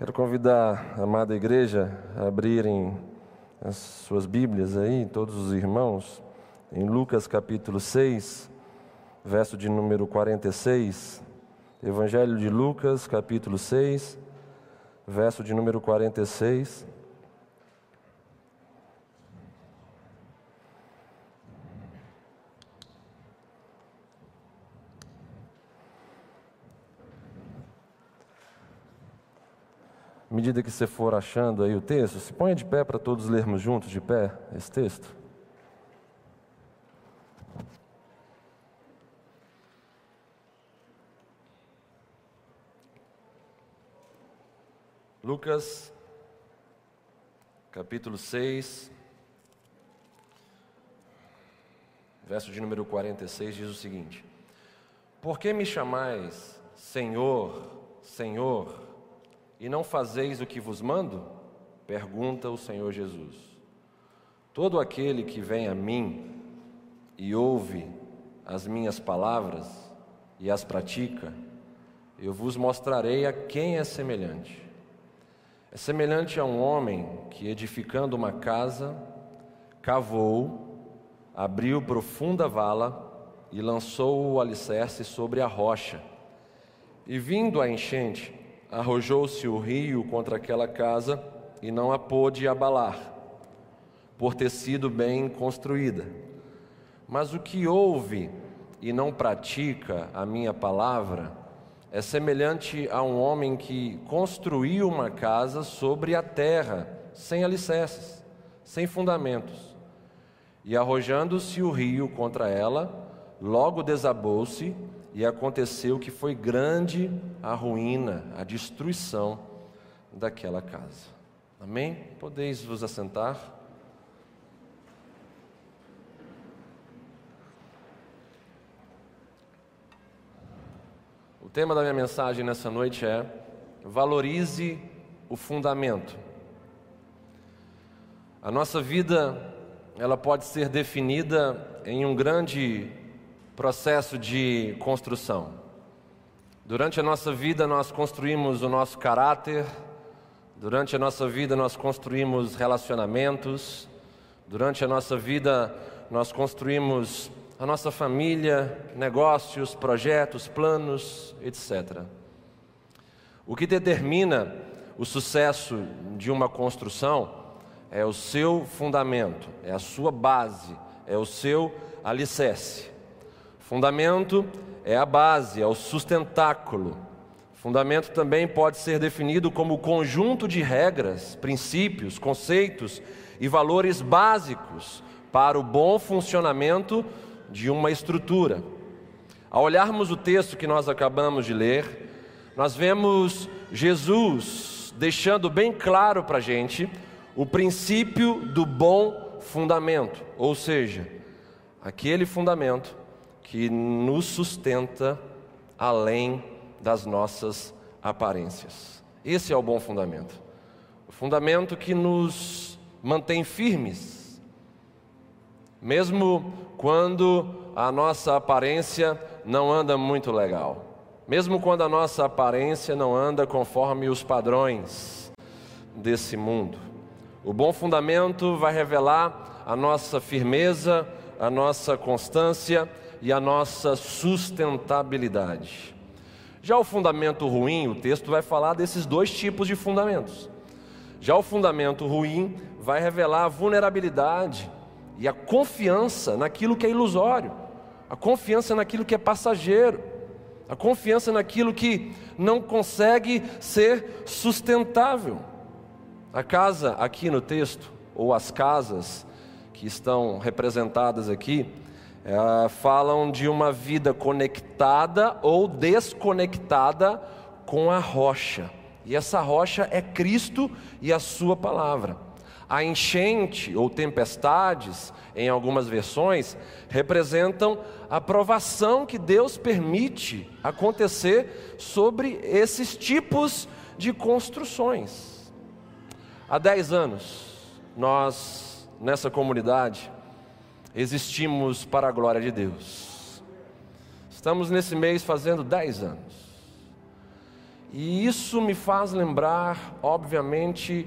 Quero convidar a amada igreja a abrirem as suas Bíblias aí, todos os irmãos, em Lucas capítulo 6, verso de número 46. Evangelho de Lucas, capítulo 6, verso de número 46. Medida que você for achando aí o texto, se ponha de pé para todos lermos juntos de pé esse texto. Lucas, capítulo 6, verso de número 46 diz o seguinte: Por que me chamais Senhor, Senhor? E não fazeis o que vos mando? Pergunta o Senhor Jesus. Todo aquele que vem a mim e ouve as minhas palavras e as pratica, eu vos mostrarei a quem é semelhante. É semelhante a um homem que, edificando uma casa, cavou, abriu profunda vala e lançou o alicerce sobre a rocha. E vindo a enchente, arrojou-se o rio contra aquela casa e não a pôde abalar, por ter sido bem construída. Mas o que ouve e não pratica a minha palavra é semelhante a um homem que construiu uma casa sobre a terra, sem alicerces, sem fundamentos. E arrojando-se o rio contra ela, logo desabou-se e aconteceu que foi grande a ruína, a destruição daquela casa. Amém? Podeis vos assentar. O tema da minha mensagem nessa noite é: valorize o fundamento. A nossa vida, ela pode ser definida em um grande processo de construção. Durante a nossa vida, nós construímos o nosso caráter, durante a nossa vida, nós construímos relacionamentos, durante a nossa vida, nós construímos a nossa família, negócios, projetos, planos, etc. O que determina o sucesso de uma construção é o seu fundamento, é a sua base, é o seu alicerce. Fundamento é a base, é o sustentáculo. Fundamento também pode ser definido como o conjunto de regras, princípios, conceitos e valores básicos para o bom funcionamento de uma estrutura. Ao olharmos o texto que nós acabamos de ler, nós vemos Jesus deixando bem claro para a gente o princípio do bom fundamento, ou seja, aquele fundamento que nos sustenta além das nossas aparências. Esse é o bom fundamento. O fundamento que nos mantém firmes, mesmo quando a nossa aparência não anda muito legal, mesmo quando a nossa aparência não anda conforme os padrões desse mundo. O bom fundamento vai revelar a nossa firmeza, a nossa constância e a nossa sustentabilidade. Já o fundamento ruim, o texto vai falar desses dois tipos de fundamentos. Já o fundamento ruim vai revelar a vulnerabilidade e a confiança naquilo que é ilusório, a confiança naquilo que é passageiro, a confiança naquilo que não consegue ser sustentável. A casa aqui no texto, ou as casas que estão representadas aqui, é, falam de uma vida conectada ou desconectada com a rocha. E essa rocha é Cristo e a Sua palavra. A enchente ou tempestades, em algumas versões, representam a provação que Deus permite acontecer sobre esses tipos de construções. Há dez anos, nós, nessa comunidade, existimos para a glória de Deus. Estamos nesse mês fazendo 10 anos. E isso me faz lembrar, obviamente,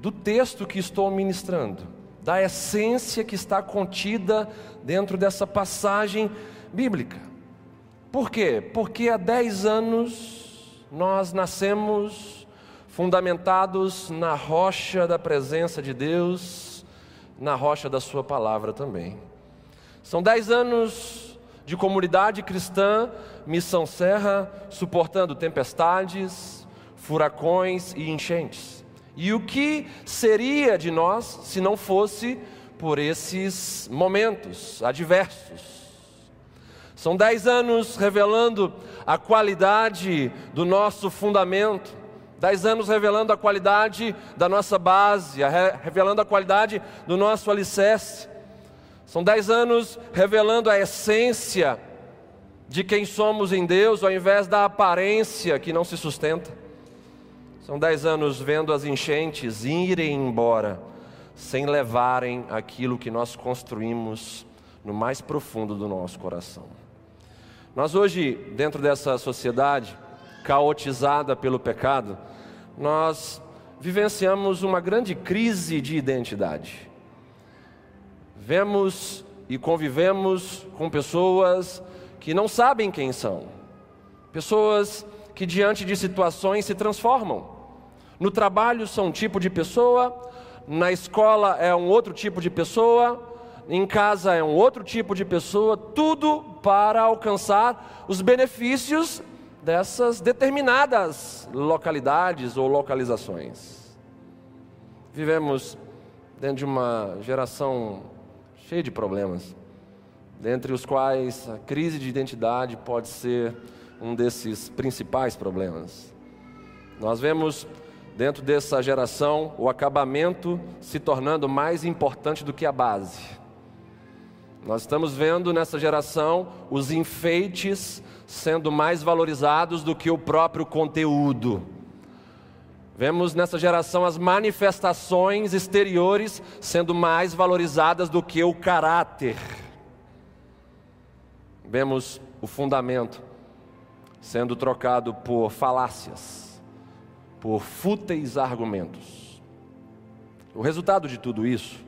do texto que estou ministrando, da essência que está contida dentro dessa passagem bíblica. Por quê? Porque há dez anos nós nascemos fundamentados na rocha da presença de Deus, na rocha da Sua palavra também. São dez anos de comunidade cristã, Missão Serra, suportando tempestades, furacões e enchentes. E o que seria de nós se não fosse por esses momentos adversos? São dez anos revelando a qualidade do nosso fundamento, dez anos revelando a qualidade da nossa base, revelando a qualidade do nosso alicerce. São dez anos revelando a essência de quem somos em Deus, ao invés da aparência que não se sustenta. São dez anos vendo as enchentes irem embora, sem levarem aquilo que nós construímos no mais profundo do nosso coração. Nós hoje, dentro dessa sociedade caotizada pelo pecado, nós vivenciamos uma grande crise de identidade. Vemos e convivemos com pessoas que não sabem quem são, pessoas que diante de situações se transformam. No trabalho são um tipo de pessoa, na escola é um outro tipo de pessoa, em casa é um outro tipo de pessoa, tudo para alcançar os benefícios dessas determinadas localidades ou localizações. Vivemos dentro de uma geração cheio de problemas, dentre os quais a crise de identidade pode ser um desses principais problemas. Nós vemos dentro dessa geração o acabamento se tornando mais importante do que a base. Nós estamos vendo nessa geração os enfeites sendo mais valorizados do que o próprio conteúdo. Vemos nessa geração as manifestações exteriores sendo mais valorizadas do que o caráter. Vemos o fundamento sendo trocado por falácias, por fúteis argumentos. O resultado de tudo isso,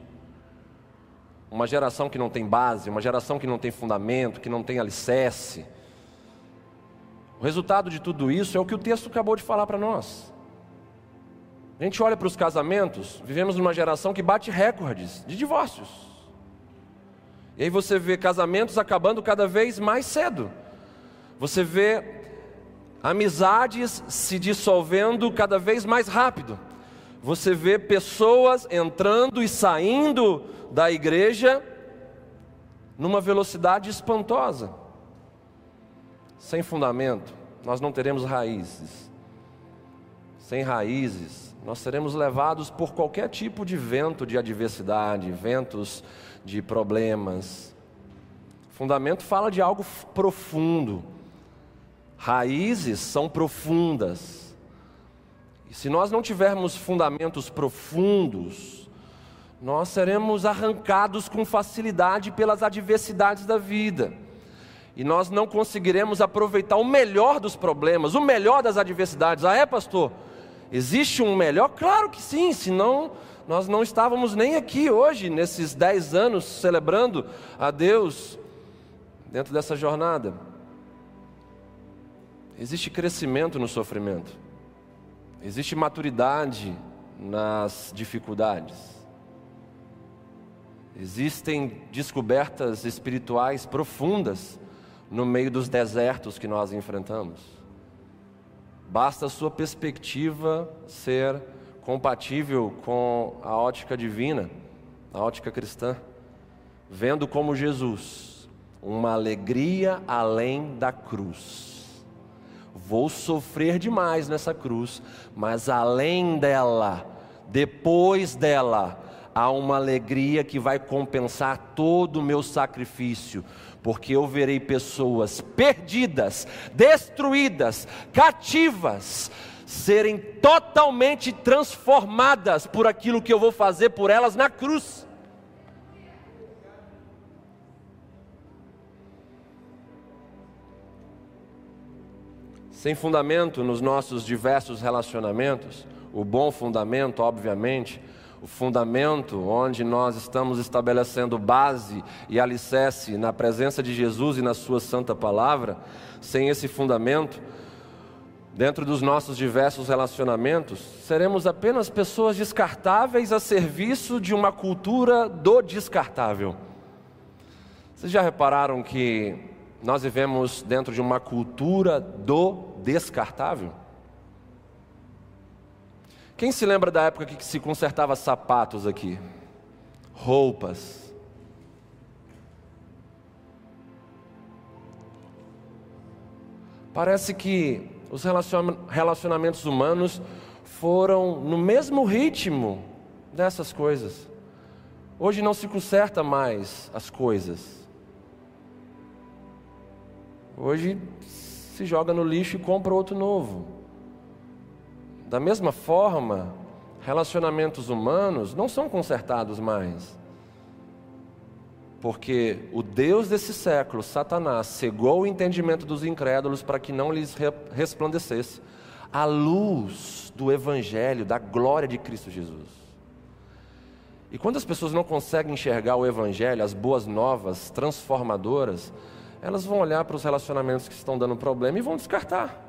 uma geração que não tem base, uma geração que não tem fundamento, que não tem alicerce. Resultado de tudo isso é o que o texto acabou de falar para nós. A gente olha para os casamentos, vivemos numa geração que bate recordes de divórcios. E aí você vê casamentos acabando cada vez mais cedo. Você vê amizades se dissolvendo cada vez mais rápido. Você vê pessoas entrando e saindo da igreja numa velocidade espantosa. Sem fundamento, nós não teremos raízes. Sem raízes, nós seremos levados por qualquer tipo de vento de adversidade, ventos de problemas. Fundamento fala de algo profundo. Raízes são profundas. E se nós não tivermos fundamentos profundos, nós seremos arrancados com facilidade pelas adversidades da vida. E nós não conseguiremos aproveitar o melhor dos problemas, o melhor das adversidades. Ah, é, pastor? Existe um melhor? Claro que sim, senão nós não estávamos nem aqui hoje, nesses dez anos, celebrando a Deus dentro dessa jornada. Existe crescimento no sofrimento, existe maturidade nas dificuldades, existem descobertas espirituais profundas no meio dos desertos que nós enfrentamos. Basta a sua perspectiva ser compatível com a ótica divina, a ótica cristã, vendo como Jesus, uma alegria além da cruz. Vou sofrer demais nessa cruz, mas além dela, depois dela, há uma alegria que vai compensar todo o meu sacrifício, porque eu verei pessoas perdidas, destruídas, cativas, serem totalmente transformadas por aquilo que eu vou fazer por elas na cruz. sem fundamento nos nossos diversos relacionamentos, o bom fundamento, obviamente, o fundamento onde nós estamos estabelecendo base e alicerce na presença de Jesus e na Sua Santa Palavra, sem esse fundamento, dentro dos nossos diversos relacionamentos, seremos apenas pessoas descartáveis a serviço de uma cultura do descartável. Vocês já repararam que nós vivemos dentro de uma cultura do descartável? Quem se lembra da época que se consertava sapatos aqui? Roupas. Parece que os relacionamentos humanos foram no mesmo ritmo dessas coisas. Hoje não se conserta mais as coisas. Hoje se joga no lixo e compra outro novo. Da mesma forma, relacionamentos humanos não são consertados mais. Porque o Deus desse século, Satanás, cegou o entendimento dos incrédulos para que não lhes resplandecesse a luz do Evangelho, da glória de Cristo Jesus. E quando as pessoas não conseguem enxergar o Evangelho, as boas novas transformadoras, elas vão olhar para os relacionamentos que estão dando problema e vão descartar.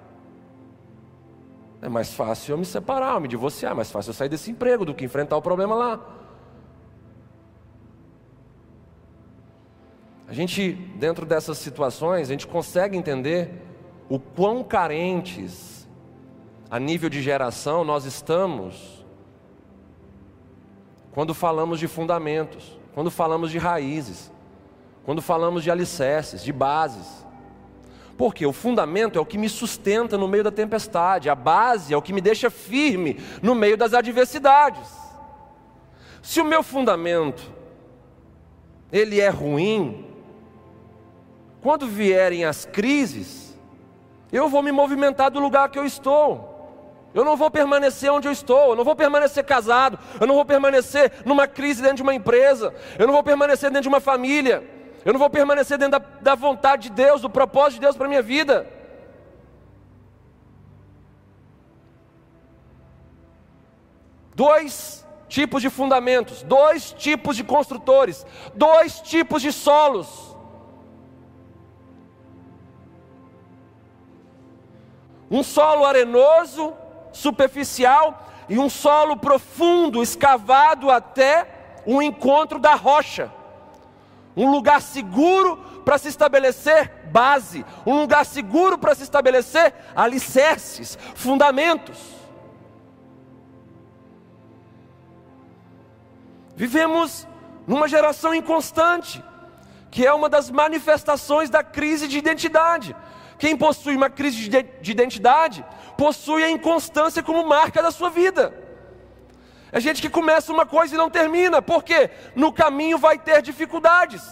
É mais fácil eu me separar, eu me divorciar, é mais fácil eu sair desse emprego do que enfrentar o problema lá. A gente, dentro dessas situações, a gente consegue entender o quão carentes, a nível de geração, nós estamos quando falamos de fundamentos, quando falamos de raízes, quando falamos de alicerces, de bases. Porque o fundamento é o que me sustenta no meio da tempestade, a base é o que me deixa firme no meio das adversidades. Se o meu fundamento ele é ruim, quando vierem as crises, eu vou me movimentar do lugar que eu estou. Eu não vou permanecer onde eu estou, eu não vou permanecer casado, eu não vou permanecer numa crise dentro de uma empresa, eu não vou permanecer dentro de uma família. Eu não vou permanecer dentro da, da vontade de Deus, do propósito de Deus para a minha vida. Dois tipos de fundamentos, dois tipos de construtores, dois tipos de solos. Um solo arenoso, superficial, e um solo profundo, escavado até o encontro da rocha um lugar seguro para se estabelecer base, um lugar seguro para se estabelecer alicerces, fundamentos. Vivemos numa geração inconstante, que é uma das manifestações da crise de identidade. Quem possui uma crise de identidade possui a inconstância como marca da sua vida. É gente que começa uma coisa e não termina, porque no caminho vai ter dificuldades.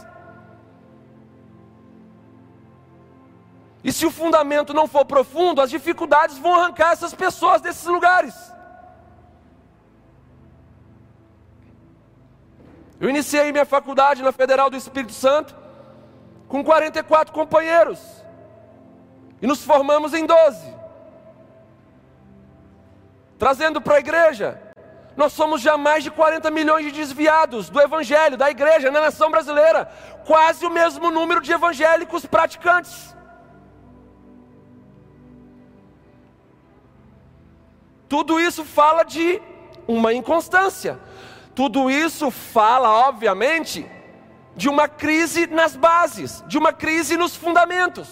E se o fundamento não for profundo, as dificuldades vão arrancar essas pessoas desses lugares. Eu iniciei minha faculdade na Federal do Espírito Santo com 44 companheiros. E nos formamos em 12. Trazendo para a igreja nós somos já mais de 40 milhões de desviados do Evangelho, da igreja, na nação brasileira. Quase o mesmo número de evangélicos praticantes. Tudo isso fala de uma inconstância. Tudo isso fala, obviamente, de uma crise nas bases, de uma crise nos fundamentos.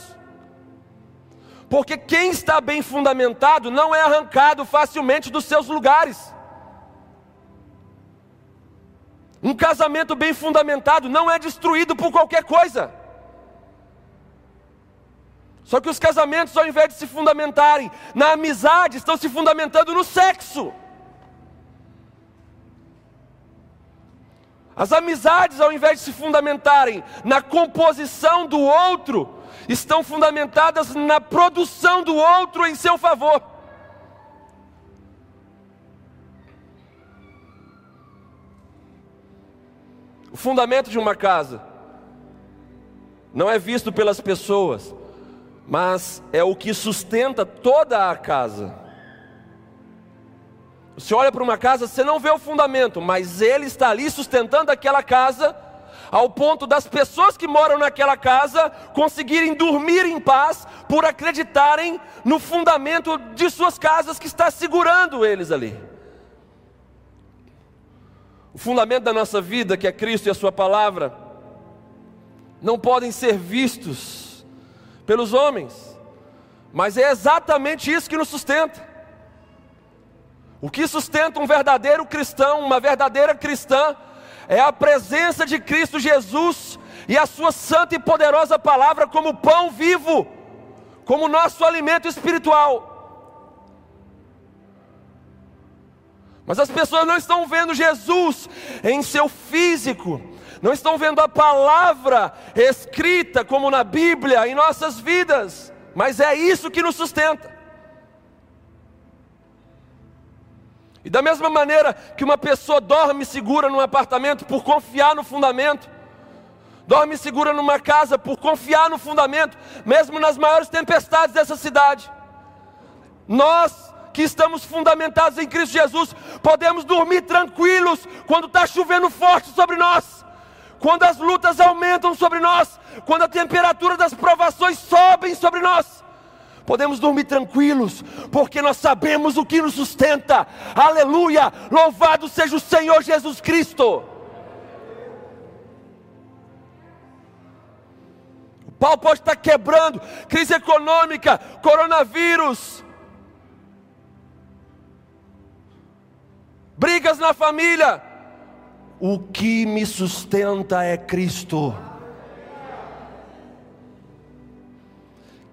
Porque quem está bem fundamentado não é arrancado facilmente dos seus lugares. Um casamento bem fundamentado não é destruído por qualquer coisa. Só que os casamentos, ao invés de se fundamentarem na amizade, estão se fundamentando no sexo. As amizades, ao invés de se fundamentarem na composição do outro, estão fundamentadas na produção do outro em seu favor. Fundamento de uma casa não é visto pelas pessoas, mas é o que sustenta toda a casa. Você olha para uma casa, você não vê o fundamento, mas ele está ali sustentando aquela casa, ao ponto das pessoas que moram naquela casa conseguirem dormir em paz por acreditarem no fundamento de suas casas que está segurando eles ali. O fundamento da nossa vida, que é Cristo e a Sua palavra, não podem ser vistos pelos homens, mas é exatamente isso que nos sustenta. O que sustenta um verdadeiro cristão, uma verdadeira cristã, é a presença de Cristo Jesus e a Sua santa e poderosa palavra como pão vivo, como nosso alimento espiritual. Mas as pessoas não estão vendo Jesus em seu físico, não estão vendo a palavra escrita como na Bíblia em nossas vidas, mas é isso que nos sustenta. E da mesma maneira que uma pessoa dorme segura num apartamento por confiar no fundamento, dorme segura numa casa por confiar no fundamento, mesmo nas maiores tempestades dessa cidade. Nós que estamos fundamentados em Cristo Jesus, podemos dormir tranquilos quando está chovendo forte sobre nós, quando as lutas aumentam sobre nós, quando a temperatura das provações sobem sobre nós podemos dormir tranquilos, porque nós sabemos o que nos sustenta. Aleluia! Louvado seja o Senhor Jesus Cristo. O pau pode estar quebrando, crise econômica, coronavírus, brigas na família. O que me sustenta é Cristo.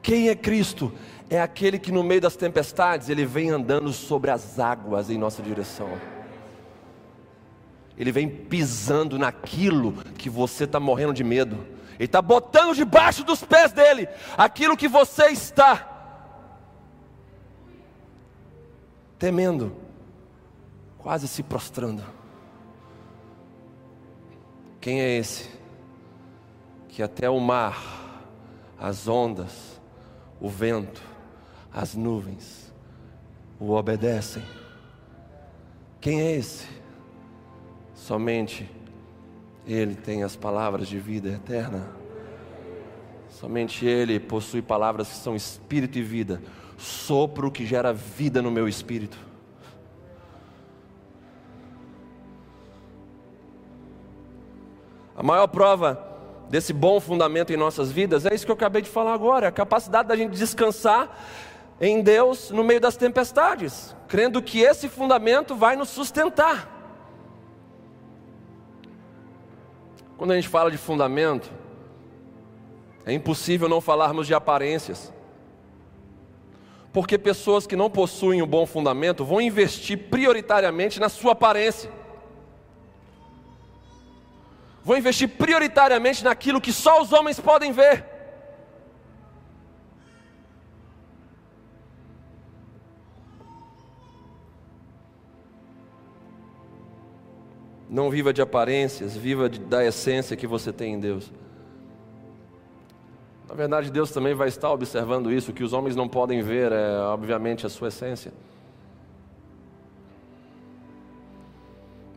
Quem é Cristo? É aquele que no meio das tempestades ele vem andando sobre as águas em nossa direção. Ele vem pisando naquilo que você está morrendo de medo. Ele está botando debaixo dos pés dele aquilo que você está temendo, quase se prostrando. Quem é esse? Que até o mar, as ondas, o vento, as nuvens o obedecem. Quem é esse? Somente Ele tem as palavras de vida eterna. Somente Ele possui palavras que são espírito e vida, sopro que gera vida no meu espírito. A maior prova desse bom fundamento em nossas vidas, é isso que eu acabei de falar agora, a capacidade da gente descansar em Deus no meio das tempestades, crendo que esse fundamento vai nos sustentar. Quando a gente fala de fundamento, é impossível não falarmos de aparências. Porque pessoas que não possuem um bom fundamento vão investir prioritariamente na sua aparência. Vou investir prioritariamente naquilo que só os homens podem ver. Não viva de aparências, viva de, da essência que você tem em Deus. Na verdade, Deus também vai estar observando isso, que os homens não podem ver, é obviamente a sua essência.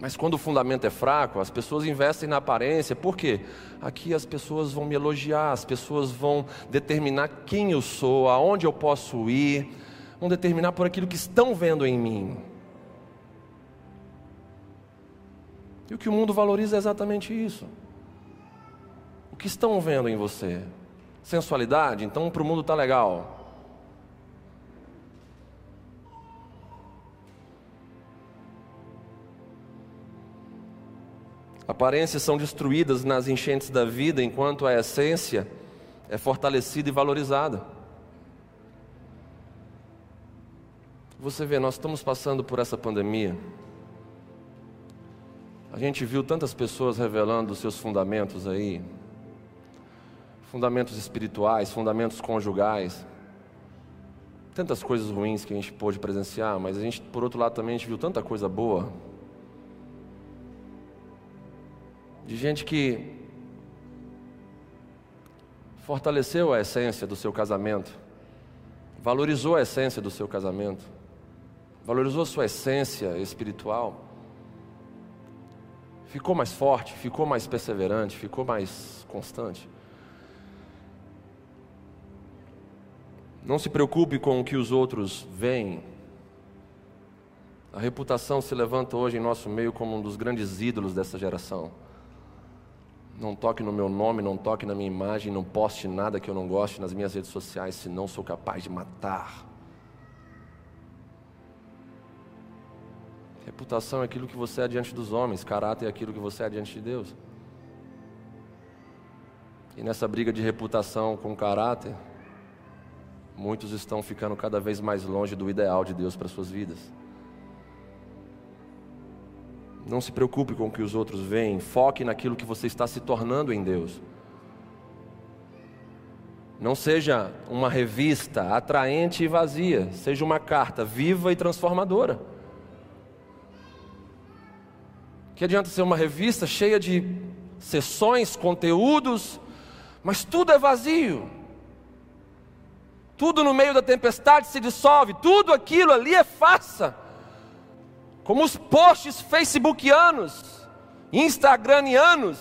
Mas quando o fundamento é fraco, as pessoas investem na aparência, por quê? Aqui as pessoas vão me elogiar, as pessoas vão determinar quem eu sou, aonde eu posso ir, vão determinar por aquilo que estão vendo em mim. E o que o mundo valoriza é exatamente isso. O que estão vendo em você? Sensualidade? Então para o mundo está legal. Aparências são destruídas nas enchentes da vida, enquanto a essência é fortalecida e valorizada. Você vê, nós estamos passando por essa pandemia. A gente viu tantas pessoas revelando seus fundamentos aí, fundamentos espirituais, fundamentos conjugais, tantas coisas ruins que a gente pôde presenciar, mas a gente, por outro lado, também a gente viu tanta coisa boa de gente que fortaleceu a essência do seu casamento, valorizou a essência do seu casamento, valorizou sua essência espiritual, ficou mais forte, ficou mais perseverante, ficou mais constante. Não se preocupe com o que os outros veem. A reputação se levanta hoje em nosso meio como um dos grandes ídolos dessa geração. Não toque no meu nome, não toque na minha imagem, não poste nada que eu não goste nas minhas redes sociais, senão sou capaz de matar. Reputação é aquilo que você é diante dos homens, caráter é aquilo que você é diante de Deus. E nessa briga de reputação com caráter, muitos estão ficando cada vez mais longe do ideal de Deus para suas vidas. Não se preocupe com o que os outros veem, foque naquilo que você está se tornando em Deus. Não seja uma revista atraente e vazia, seja uma carta viva e transformadora. Que adianta ser uma revista cheia de sessões, conteúdos, mas tudo é vazio. Tudo no meio da tempestade se dissolve, tudo aquilo ali é farsa como os posts facebookianos, instagramianos,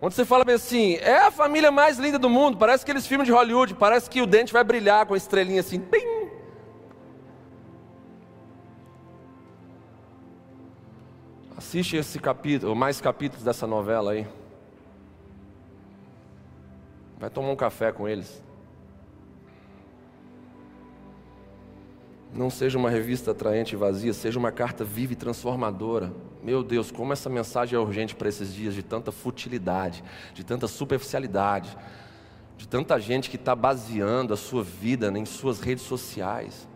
onde você fala bem assim, é a família mais linda do mundo, parece aqueles filmes de Hollywood, parece que o dente vai brilhar com a estrelinha assim, pim. Assiste esse capítulo, mais capítulos dessa novela aí. Vai tomar um café com eles. Não seja uma revista atraente e vazia, seja uma carta viva e transformadora. Meu Deus, como essa mensagem é urgente para esses dias de tanta futilidade, de tanta superficialidade, de tanta gente que está baseando a sua vida em suas redes sociais,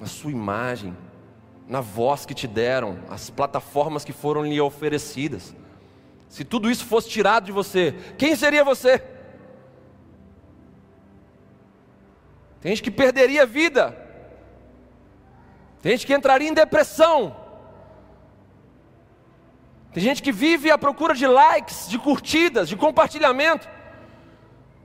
na sua imagem, na voz que te deram, as plataformas que foram lhe oferecidas. Se tudo isso fosse tirado de você, quem seria você? Tem gente que perderia a vida tem gente que entraria em depressão. Tem gente que vive à procura de likes, de curtidas, de compartilhamento.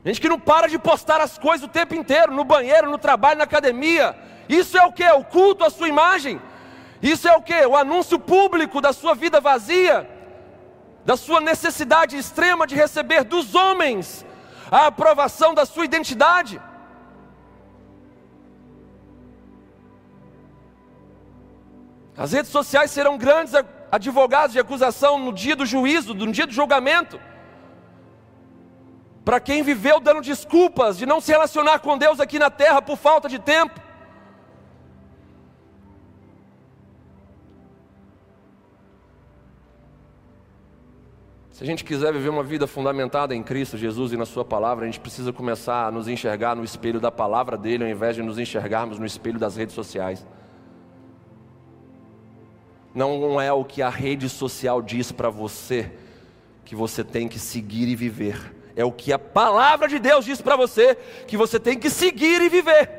Gente que não para de postar as coisas o tempo inteiro, no banheiro, no trabalho, na academia. Isso é o que? O culto à sua imagem. Isso é o que? O anúncio público da sua vida vazia, da sua necessidade extrema de receber dos homens a aprovação da sua identidade. As redes sociais serão grandes advogados de acusação no dia do juízo, no dia do julgamento. Para quem viveu dando desculpas de não se relacionar com Deus aqui na terra por falta de tempo. Se a gente quiser viver uma vida fundamentada em Cristo Jesus e na Sua palavra, a gente precisa começar a nos enxergar no espelho da palavra dele, ao invés de nos enxergarmos no espelho das redes sociais não é o que a rede social diz para você que você tem que seguir e viver. É o que a palavra de Deus diz para você que você tem que seguir e viver.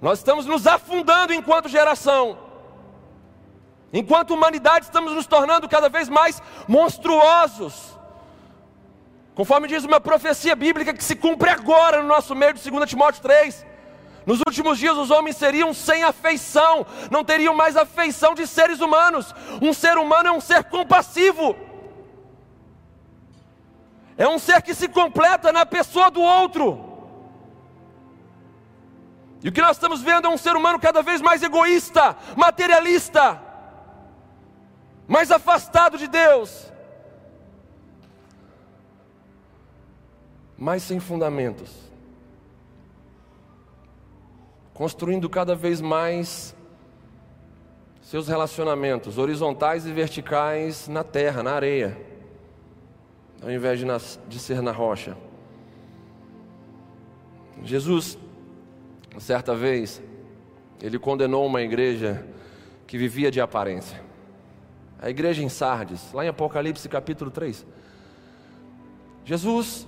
Nós estamos nos afundando enquanto geração. Enquanto humanidade, estamos nos tornando cada vez mais monstruosos. Conforme diz uma profecia bíblica que se cumpre agora no nosso meio de 2 Timóteo 3. Nos últimos dias, os homens seriam sem afeição, não teriam mais afeição de seres humanos. Um ser humano é um ser compassivo, é um ser que se completa na pessoa do outro. E o que nós estamos vendo é um ser humano cada vez mais egoísta, materialista, mais afastado de Deus, mais sem fundamentos construindo cada vez mais seus relacionamentos horizontais e verticais na terra, na areia, ao invés de, nas, de ser na rocha. Jesus, certa vez, ele condenou uma igreja que vivia de aparência. A igreja em Sardes, lá em Apocalipse capítulo 3. Jesus,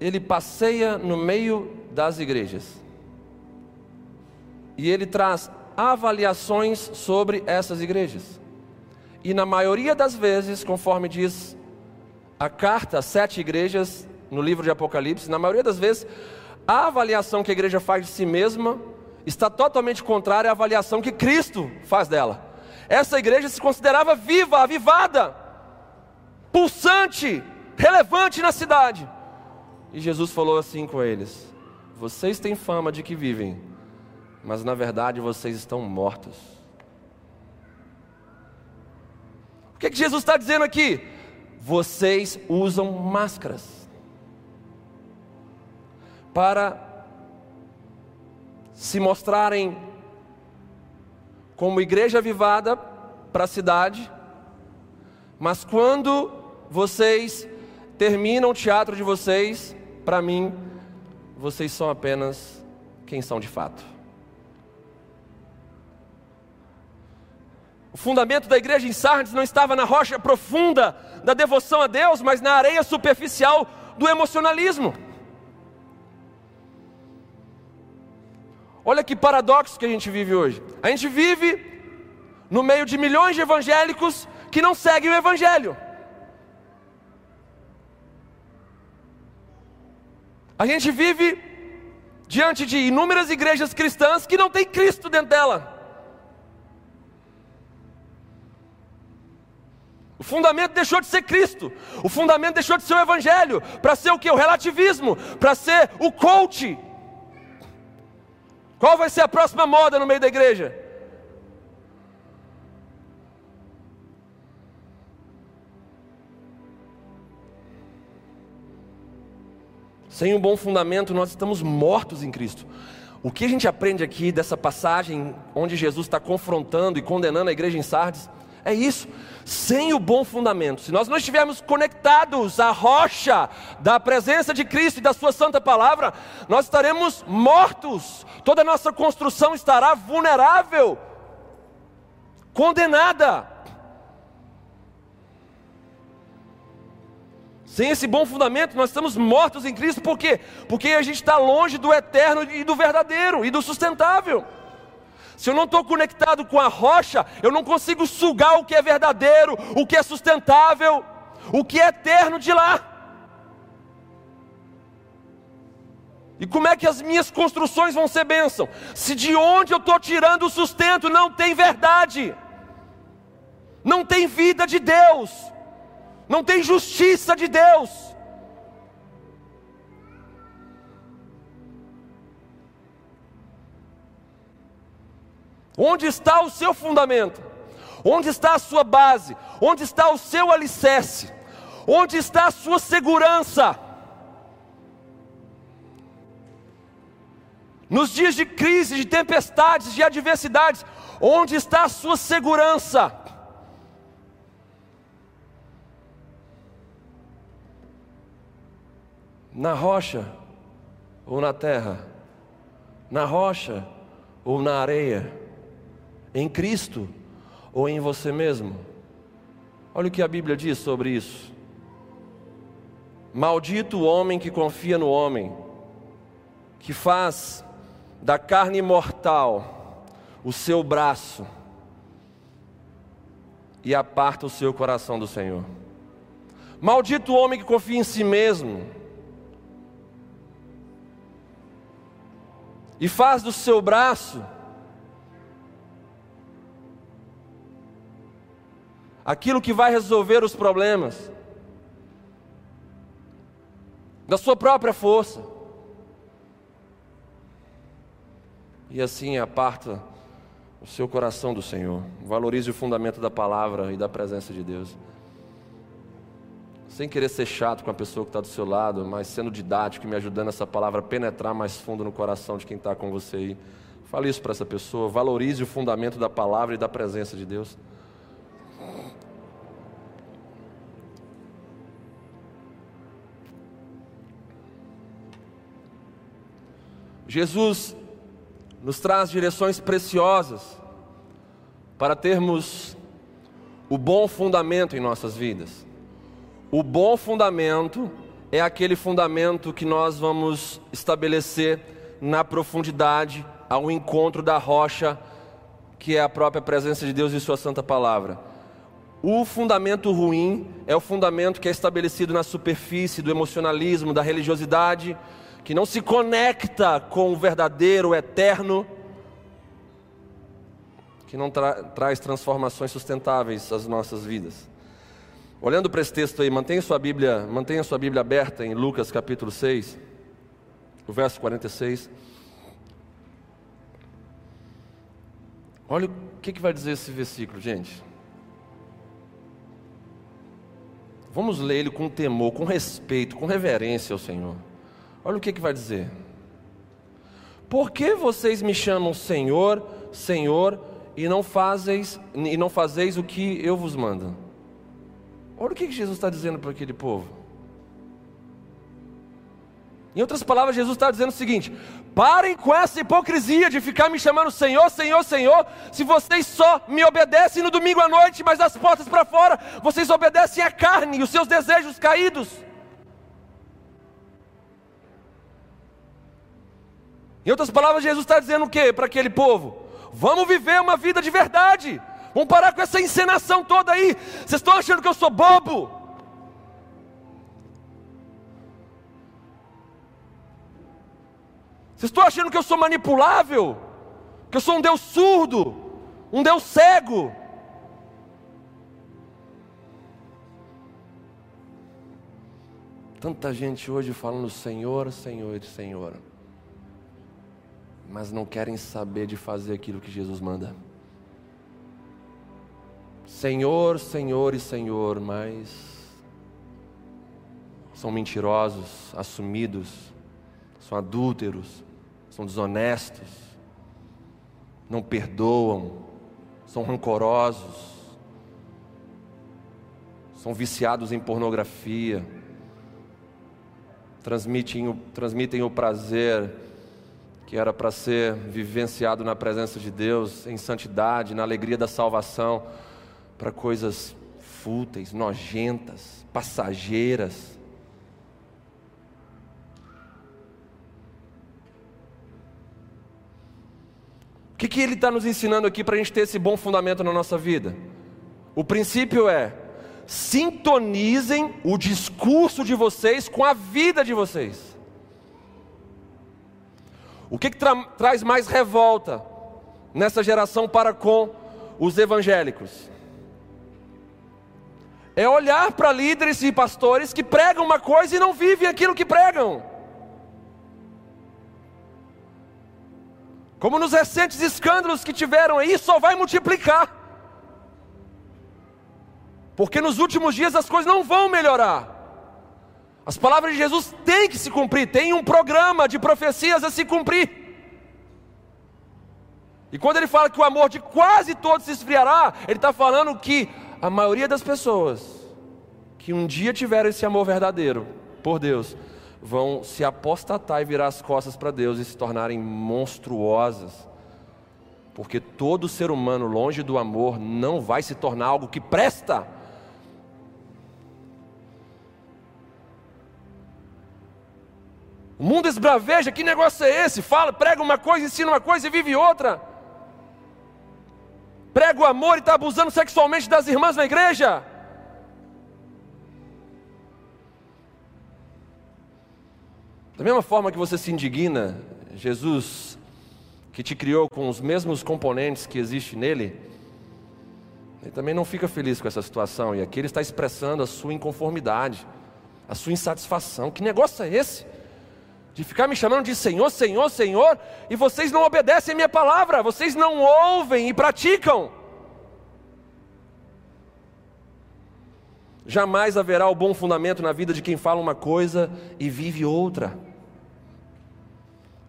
ele passeia no meio das igrejas e ele traz avaliações sobre essas igrejas. E na maioria das vezes, conforme diz a carta às sete igrejas no livro de Apocalipse, na maioria das vezes, a avaliação que a igreja faz de si mesma está totalmente contrária à avaliação que Cristo faz dela. Essa igreja se considerava viva, avivada, pulsante, relevante na cidade. E Jesus falou assim com eles: Vocês têm fama de que vivem, mas na verdade vocês estão mortos. O que, é que Jesus está dizendo aqui? Vocês usam máscaras para se mostrarem como igreja avivada para a cidade, mas quando vocês terminam o teatro de vocês, para mim, vocês são apenas quem são de fato. O fundamento da igreja em Sardes não estava na rocha profunda da devoção a Deus, mas na areia superficial do emocionalismo. Olha que paradoxo que a gente vive hoje. A gente vive no meio de milhões de evangélicos que não seguem o Evangelho. A gente vive diante de inúmeras igrejas cristãs que não tem Cristo dentro dela. Fundamento deixou de ser Cristo, o fundamento deixou de ser o Evangelho, para ser o que? O relativismo, para ser o coach, qual vai ser a próxima moda no meio da igreja? Sem um bom fundamento, nós estamos mortos em Cristo. O que a gente aprende aqui dessa passagem onde Jesus está confrontando e condenando a igreja em Sardes é isso. Sem o bom fundamento, se nós não estivermos conectados à rocha da presença de Cristo e da Sua Santa Palavra, nós estaremos mortos, toda a nossa construção estará vulnerável, condenada. Sem esse bom fundamento, nós estamos mortos em Cristo, por quê? Porque a gente está longe do eterno e do verdadeiro e do sustentável. Se eu não estou conectado com a rocha, eu não consigo sugar o que é verdadeiro, o que é sustentável, o que é eterno de lá. E como é que as minhas construções vão ser bênção? Se de onde eu estou tirando o sustento não tem verdade, não tem vida de Deus, não tem justiça de Deus. Onde está o seu fundamento? Onde está a sua base? Onde está o seu alicerce? Onde está a sua segurança? Nos dias de crise, de tempestades, de adversidades, onde está a sua segurança? Na rocha ou na terra? Na rocha ou na areia? Em Cristo ou em você mesmo? Olha o que a Bíblia diz sobre isso. Maldito o homem que confia no homem, que faz da carne mortal o seu braço e aparta o seu coração do Senhor. Maldito o homem que confia em si mesmo e faz do seu braço aquilo que vai resolver os problemas, da sua própria força. E assim aparta o seu coração do Senhor. Valorize o fundamento da palavra e da presença de Deus. Sem querer ser chato com a pessoa que está do seu lado, mas sendo didático e me ajudando essa palavra a penetrar mais fundo no coração de quem está com você aí. Fale isso para essa pessoa. Valorize o fundamento da palavra e da presença de Deus. Jesus nos traz direções preciosas para termos o bom fundamento em nossas vidas. O bom fundamento é aquele fundamento que nós vamos estabelecer na profundidade, ao encontro da rocha, que é a própria presença de Deus e Sua Santa Palavra. O fundamento ruim é o fundamento que é estabelecido na superfície do emocionalismo, da religiosidade, que não se conecta com o verdadeiro, o eterno, que não tra traz transformações sustentáveis às nossas vidas. Olhando para esse texto aí, mantenha sua Bíblia, mantenha sua Bíblia aberta em Lucas capítulo 6, o verso 46. Olha o que, que vai dizer esse versículo, gente. Vamos ler ele com temor, com respeito, com reverência ao Senhor. Olha o que, que vai dizer. Por que vocês me chamam Senhor, Senhor, e não fazeis, e não fazeis o que eu vos mando? Olha o que, que Jesus está dizendo para aquele povo. Em outras palavras, Jesus está dizendo o seguinte: parem com essa hipocrisia de ficar me chamando Senhor, Senhor, Senhor, se vocês só me obedecem no domingo à noite, mas das portas para fora, vocês obedecem à carne e os seus desejos caídos. Em outras palavras, Jesus está dizendo o que para aquele povo? Vamos viver uma vida de verdade. Vamos parar com essa encenação toda aí. Vocês estão achando que eu sou bobo? Vocês estão achando que eu sou manipulável? Que eu sou um Deus surdo? Um Deus cego? Tanta gente hoje falando Senhor, Senhor, Senhor, mas não querem saber de fazer aquilo que Jesus manda. Senhor, Senhor e Senhor, mas são mentirosos, assumidos, são adúlteros, são desonestos, não perdoam, são rancorosos, são viciados em pornografia, transmitem o, transmitem o prazer que era para ser vivenciado na presença de Deus, em santidade, na alegria da salvação, para coisas fúteis, nojentas, passageiras. O que, que ele está nos ensinando aqui para a gente ter esse bom fundamento na nossa vida? O princípio é: sintonizem o discurso de vocês com a vida de vocês. O que, que tra traz mais revolta nessa geração para com os evangélicos? É olhar para líderes e pastores que pregam uma coisa e não vivem aquilo que pregam. Como nos recentes escândalos que tiveram aí, só vai multiplicar. Porque nos últimos dias as coisas não vão melhorar. As palavras de Jesus têm que se cumprir, tem um programa de profecias a se cumprir. E quando ele fala que o amor de quase todos se esfriará, ele está falando que a maioria das pessoas que um dia tiveram esse amor verdadeiro por Deus, vão se apostatar e virar as costas para Deus e se tornarem monstruosas. Porque todo ser humano longe do amor não vai se tornar algo que presta. O mundo esbraveja, que negócio é esse? Fala, prega uma coisa, ensina uma coisa e vive outra. Prega o amor e está abusando sexualmente das irmãs na igreja. Da mesma forma que você se indigna, Jesus, que te criou com os mesmos componentes que existem nele, ele também não fica feliz com essa situação, e aqui ele está expressando a sua inconformidade, a sua insatisfação. Que negócio é esse? De ficar me chamando de Senhor, Senhor, Senhor, e vocês não obedecem a minha palavra, vocês não ouvem e praticam. Jamais haverá o bom fundamento na vida de quem fala uma coisa e vive outra.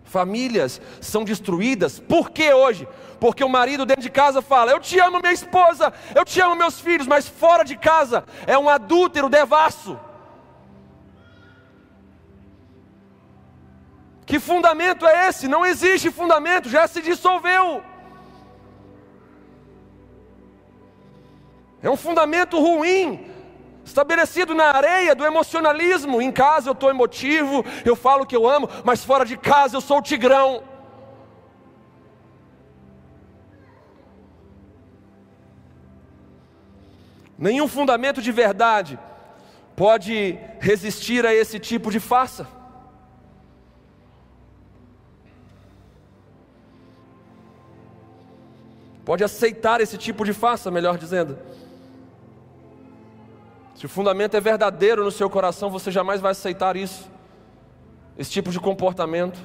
Famílias são destruídas, por que hoje? Porque o marido dentro de casa fala: Eu te amo, minha esposa, eu te amo, meus filhos, mas fora de casa é um adúltero devasso. Que fundamento é esse? Não existe fundamento, já se dissolveu. É um fundamento ruim, estabelecido na areia do emocionalismo. Em casa eu estou emotivo, eu falo que eu amo, mas fora de casa eu sou o tigrão. Nenhum fundamento de verdade pode resistir a esse tipo de farsa. Pode aceitar esse tipo de farsa, melhor dizendo. Se o fundamento é verdadeiro no seu coração, você jamais vai aceitar isso, esse tipo de comportamento.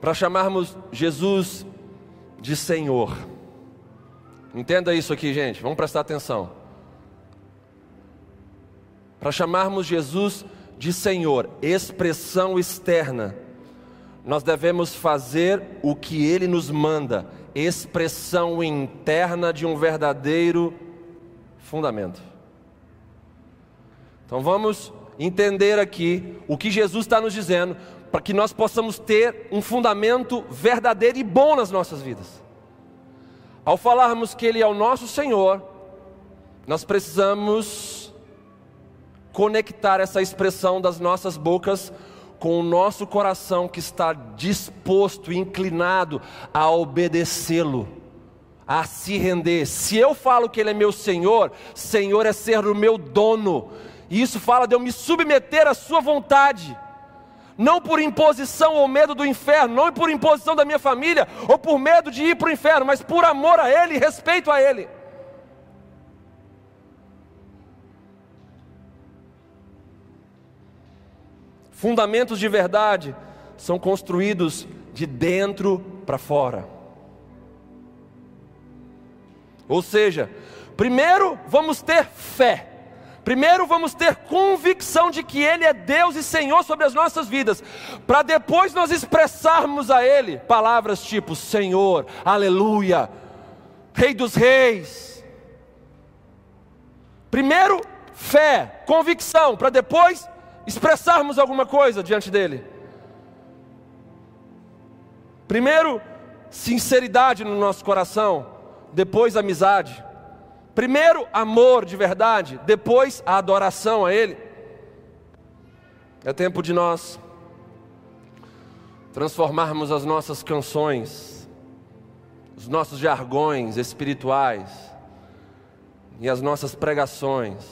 Para chamarmos Jesus de Senhor. Entenda isso aqui, gente, vamos prestar atenção. Para chamarmos Jesus de Senhor, expressão externa, nós devemos fazer o que Ele nos manda, expressão interna de um verdadeiro fundamento. Então vamos entender aqui o que Jesus está nos dizendo, para que nós possamos ter um fundamento verdadeiro e bom nas nossas vidas. Ao falarmos que Ele é o nosso Senhor, nós precisamos conectar essa expressão das nossas bocas com o nosso coração que está disposto, inclinado a obedecê-lo, a se render. Se eu falo que Ele é meu Senhor, Senhor é ser o meu dono, e isso fala de eu me submeter à Sua vontade não por imposição ou medo do inferno, não por imposição da minha família, ou por medo de ir para o inferno, mas por amor a Ele e respeito a Ele. Fundamentos de verdade são construídos de dentro para fora. Ou seja, primeiro vamos ter fé. Primeiro vamos ter convicção de que Ele é Deus e Senhor sobre as nossas vidas, para depois nós expressarmos a Ele palavras tipo Senhor, Aleluia, Rei dos Reis. Primeiro, fé, convicção, para depois expressarmos alguma coisa diante dEle. Primeiro, sinceridade no nosso coração, depois amizade. Primeiro, amor de verdade, depois a adoração a Ele. É tempo de nós transformarmos as nossas canções, os nossos jargões espirituais e as nossas pregações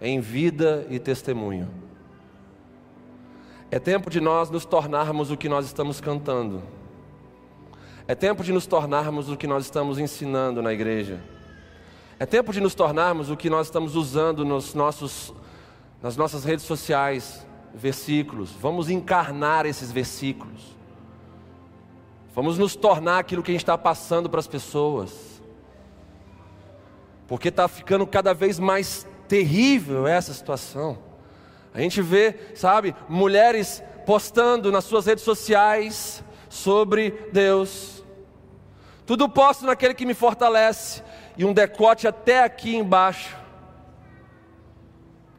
em vida e testemunho. É tempo de nós nos tornarmos o que nós estamos cantando. É tempo de nos tornarmos o que nós estamos ensinando na igreja. É tempo de nos tornarmos o que nós estamos usando nos nossos, nas nossas redes sociais, versículos. Vamos encarnar esses versículos. Vamos nos tornar aquilo que a gente está passando para as pessoas. Porque está ficando cada vez mais terrível essa situação. A gente vê, sabe, mulheres postando nas suas redes sociais sobre Deus. Tudo posto naquele que me fortalece e um decote até aqui embaixo,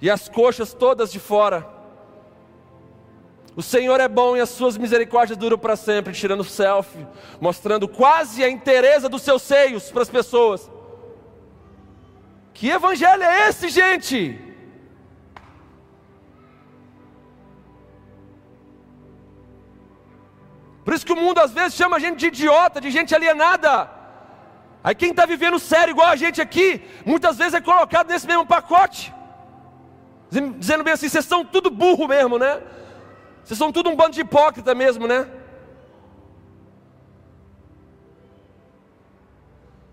e as coxas todas de fora. O Senhor é bom e as suas misericórdias duram para sempre, tirando selfie, mostrando quase a inteireza dos seus seios para as pessoas. Que evangelho é esse, gente? Por isso que o mundo às vezes chama a gente de idiota, de gente alienada. Aí quem está vivendo sério igual a gente aqui, muitas vezes é colocado nesse mesmo pacote. Dizendo bem assim, vocês são tudo burro mesmo, né? Vocês são tudo um bando de hipócrita mesmo, né?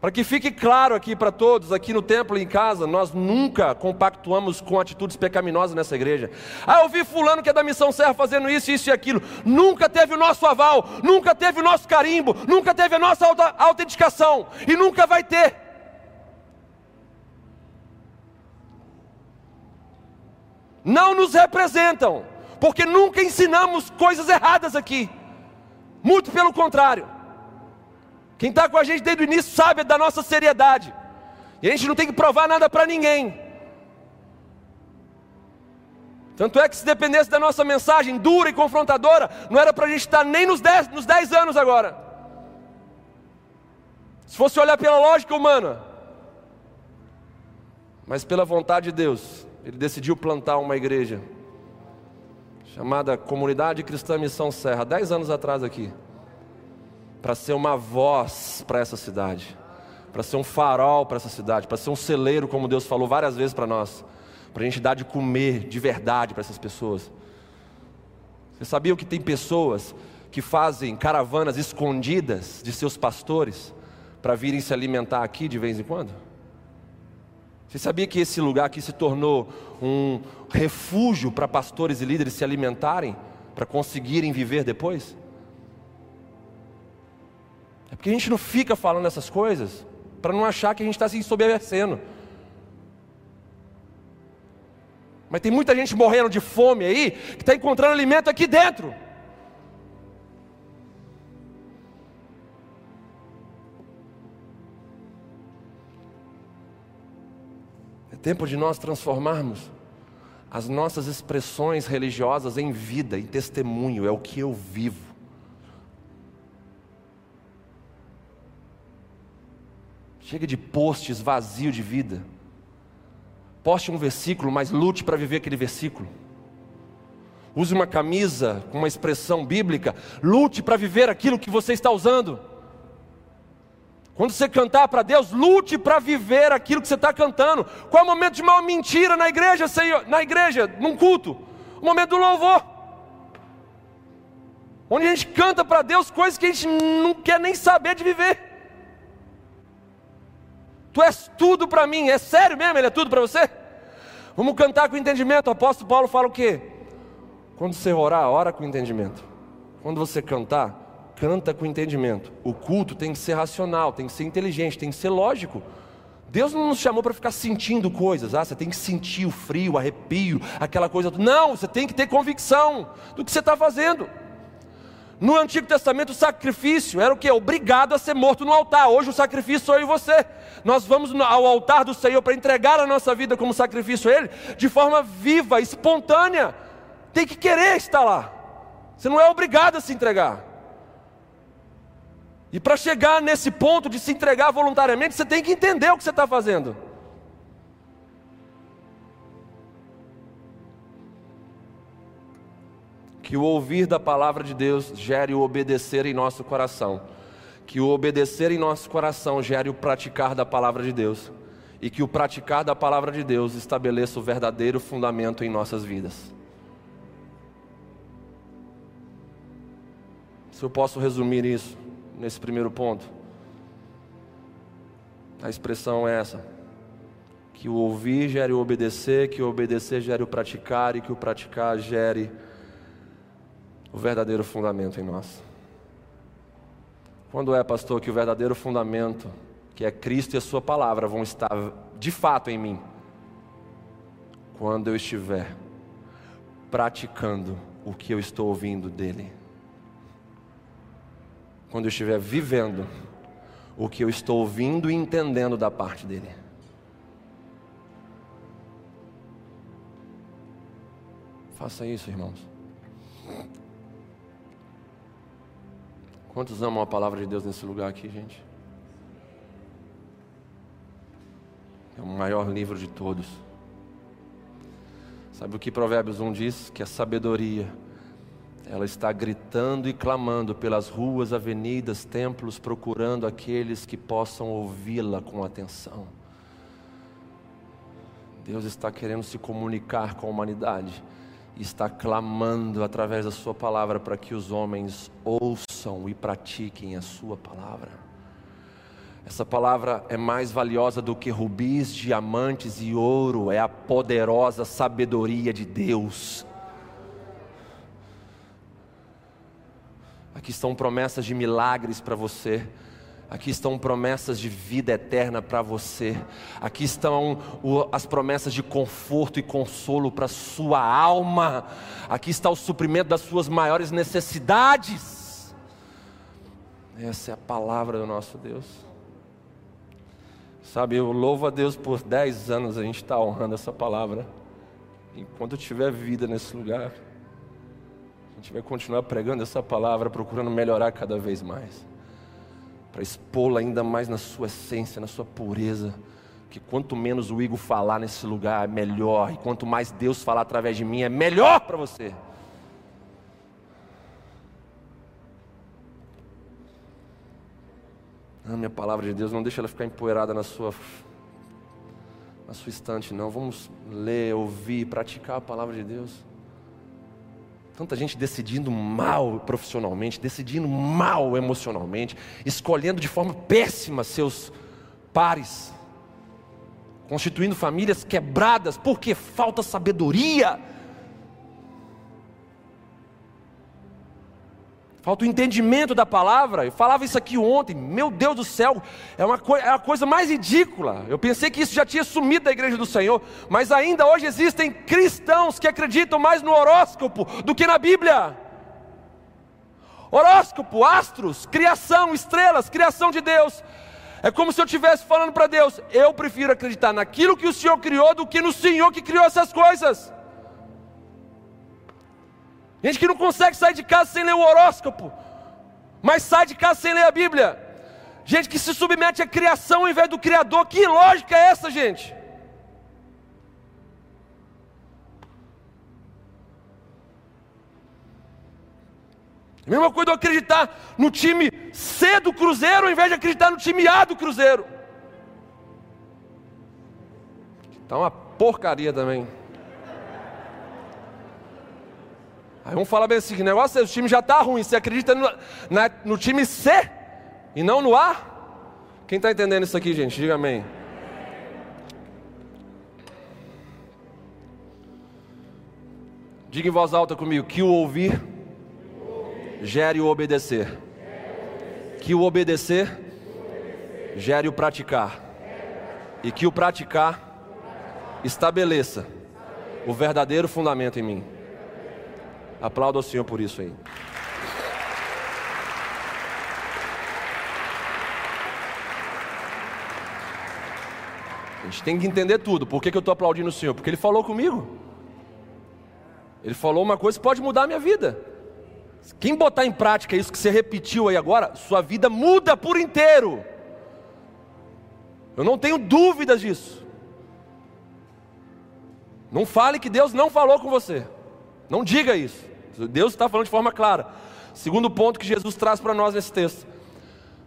Para que fique claro aqui para todos, aqui no templo e em casa, nós nunca compactuamos com atitudes pecaminosas nessa igreja. Ah, eu vi fulano que é da missão serra fazendo isso, isso e aquilo. Nunca teve o nosso aval, nunca teve o nosso carimbo, nunca teve a nossa autenticação e nunca vai ter. Não nos representam, porque nunca ensinamos coisas erradas aqui. Muito pelo contrário. Quem está com a gente desde o início sabe da nossa seriedade. E a gente não tem que provar nada para ninguém. Tanto é que se dependesse da nossa mensagem dura e confrontadora, não era para a gente estar nem nos 10 nos dez anos agora. Se fosse olhar pela lógica humana. Mas pela vontade de Deus, Ele decidiu plantar uma igreja chamada Comunidade Cristã Missão Serra, dez anos atrás aqui para ser uma voz para essa cidade, para ser um farol para essa cidade, para ser um celeiro, como Deus falou várias vezes para nós, para a gente dar de comer de verdade para essas pessoas. Você sabia que tem pessoas que fazem caravanas escondidas de seus pastores para virem se alimentar aqui de vez em quando? Você sabia que esse lugar aqui se tornou um refúgio para pastores e líderes se alimentarem, para conseguirem viver depois? É porque a gente não fica falando essas coisas para não achar que a gente está se ensoberbecendo. Mas tem muita gente morrendo de fome aí, que está encontrando alimento aqui dentro. tempo de nós transformarmos as nossas expressões religiosas em vida, em testemunho, é o que eu vivo. Chega de posts vazio de vida. Poste um versículo, mas lute para viver aquele versículo. Use uma camisa com uma expressão bíblica, lute para viver aquilo que você está usando. Quando você cantar para Deus, lute para viver aquilo que você está cantando. Qual é o momento de maior mentira na igreja, Senhor? Na igreja, num culto? O momento do louvor. Onde a gente canta para Deus coisas que a gente não quer nem saber de viver. Tu és tudo para mim, é sério mesmo? Ele é tudo para você? Vamos cantar com entendimento. O apóstolo Paulo fala o quê? Quando você orar, ora com entendimento. Quando você cantar, canta com entendimento. O culto tem que ser racional, tem que ser inteligente, tem que ser lógico. Deus não nos chamou para ficar sentindo coisas, ah, você tem que sentir o frio, o arrepio, aquela coisa. Não, você tem que ter convicção do que você está fazendo. No Antigo Testamento, o sacrifício era o que? Obrigado a ser morto no altar. Hoje o sacrifício sou eu e você. Nós vamos ao altar do Senhor para entregar a nossa vida como sacrifício a Ele, de forma viva, espontânea. Tem que querer estar lá. Você não é obrigado a se entregar. E para chegar nesse ponto de se entregar voluntariamente, você tem que entender o que você está fazendo. Que o ouvir da palavra de Deus gere o obedecer em nosso coração. Que o obedecer em nosso coração gere o praticar da palavra de Deus. E que o praticar da palavra de Deus estabeleça o verdadeiro fundamento em nossas vidas. Se eu posso resumir isso, nesse primeiro ponto. A expressão é essa: que o ouvir gere o obedecer, que o obedecer gere o praticar e que o praticar gere o verdadeiro fundamento em nós. Quando é, pastor, que o verdadeiro fundamento, que é Cristo e a Sua palavra, vão estar de fato em mim? Quando eu estiver praticando o que eu estou ouvindo dEle quando eu estiver vivendo o que eu estou ouvindo e entendendo da parte dele. Faça isso, irmãos. Quantos amam a palavra de Deus nesse lugar aqui, gente? É o maior livro de todos. Sabe o que Provérbios 1 diz? Que a sabedoria ela está gritando e clamando pelas ruas, avenidas, templos, procurando aqueles que possam ouvi-la com atenção. Deus está querendo se comunicar com a humanidade está clamando através da Sua palavra para que os homens ouçam e pratiquem a Sua palavra. Essa palavra é mais valiosa do que rubis, diamantes e ouro, é a poderosa sabedoria de Deus Aqui estão promessas de milagres para você. Aqui estão promessas de vida eterna para você. Aqui estão as promessas de conforto e consolo para sua alma. Aqui está o suprimento das suas maiores necessidades. Essa é a palavra do nosso Deus. Sabe, eu louvo a Deus por dez anos a gente está honrando essa palavra. Enquanto tiver vida nesse lugar a gente vai continuar pregando essa palavra, procurando melhorar cada vez mais, para expô-la ainda mais na sua essência, na sua pureza. Que quanto menos o Igor falar nesse lugar, é melhor, e quanto mais Deus falar através de mim, é melhor para você. A minha palavra de Deus, não deixa ela ficar empoeirada na sua na sua estante, não. Vamos ler, ouvir, praticar a palavra de Deus. Tanta gente decidindo mal profissionalmente, decidindo mal emocionalmente, escolhendo de forma péssima seus pares, constituindo famílias quebradas porque falta sabedoria Falta o entendimento da palavra. Eu falava isso aqui ontem. Meu Deus do céu, é uma, é a coisa mais ridícula. Eu pensei que isso já tinha sumido da igreja do Senhor, mas ainda hoje existem cristãos que acreditam mais no horóscopo do que na Bíblia. Horóscopo, astros, criação, estrelas, criação de Deus. É como se eu estivesse falando para Deus: eu prefiro acreditar naquilo que o Senhor criou do que no Senhor que criou essas coisas. Gente que não consegue sair de casa sem ler o horóscopo, mas sai de casa sem ler a Bíblia. Gente que se submete à criação ao invés do Criador. Que lógica é essa, gente? A mesma coisa eu acreditar no time C do Cruzeiro ao invés de acreditar no time A do Cruzeiro. Está uma porcaria também. Aí vamos falar bem assim: que negócio é, o time já está ruim, você acredita no, na, no time C e não no A? Quem está entendendo isso aqui, gente? Diga amém. Diga em voz alta comigo: que o ouvir gere o obedecer. Que o obedecer gere o praticar. E que o praticar estabeleça o verdadeiro fundamento em mim. Aplauda o Senhor por isso aí. A gente tem que entender tudo. Por que, que eu estou aplaudindo o Senhor? Porque Ele falou comigo. Ele falou uma coisa que pode mudar a minha vida. Quem botar em prática isso que você repetiu aí agora, sua vida muda por inteiro. Eu não tenho dúvidas disso. Não fale que Deus não falou com você. Não diga isso. Deus está falando de forma clara. Segundo ponto que Jesus traz para nós nesse texto,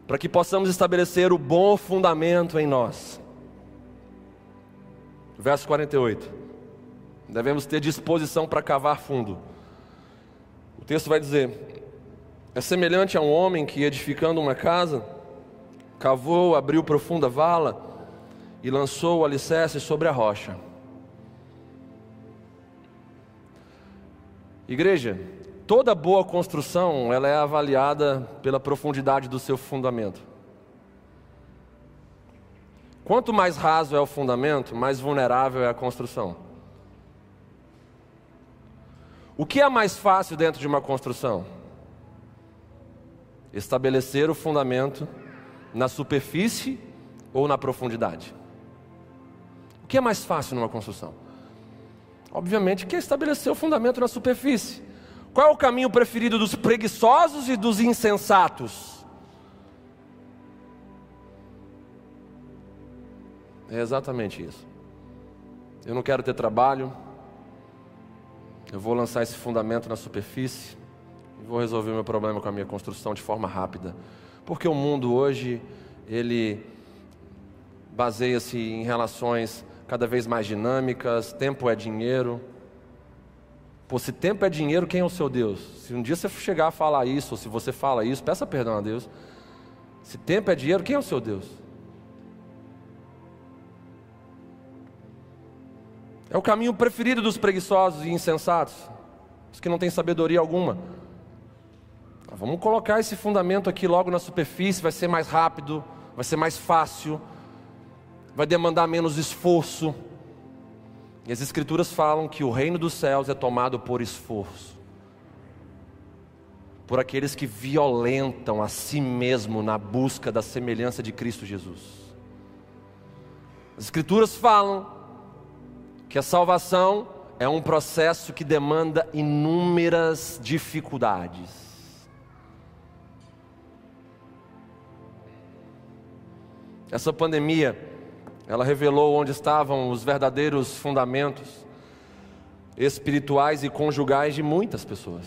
para que possamos estabelecer o bom fundamento em nós. Verso 48. Devemos ter disposição para cavar fundo. O texto vai dizer: É semelhante a um homem que, edificando uma casa, cavou, abriu profunda vala e lançou o alicerce sobre a rocha. Igreja, toda boa construção ela é avaliada pela profundidade do seu fundamento. Quanto mais raso é o fundamento, mais vulnerável é a construção. O que é mais fácil dentro de uma construção? Estabelecer o fundamento na superfície ou na profundidade? O que é mais fácil numa construção? Obviamente que estabelecer o fundamento na superfície. Qual é o caminho preferido dos preguiçosos e dos insensatos? É exatamente isso. Eu não quero ter trabalho, eu vou lançar esse fundamento na superfície e vou resolver meu problema com a minha construção de forma rápida. Porque o mundo hoje, ele baseia-se em relações cada vez mais dinâmicas, tempo é dinheiro. Pô, se tempo é dinheiro, quem é o seu Deus? Se um dia você chegar a falar isso, ou se você fala isso, peça perdão a Deus. Se tempo é dinheiro, quem é o seu Deus? É o caminho preferido dos preguiçosos e insensatos, os que não têm sabedoria alguma. Vamos colocar esse fundamento aqui logo na superfície, vai ser mais rápido, vai ser mais fácil vai demandar menos esforço. E as Escrituras falam que o reino dos céus é tomado por esforço por aqueles que violentam a si mesmo na busca da semelhança de Cristo Jesus. As Escrituras falam que a salvação é um processo que demanda inúmeras dificuldades. Essa pandemia ela revelou onde estavam os verdadeiros fundamentos espirituais e conjugais de muitas pessoas.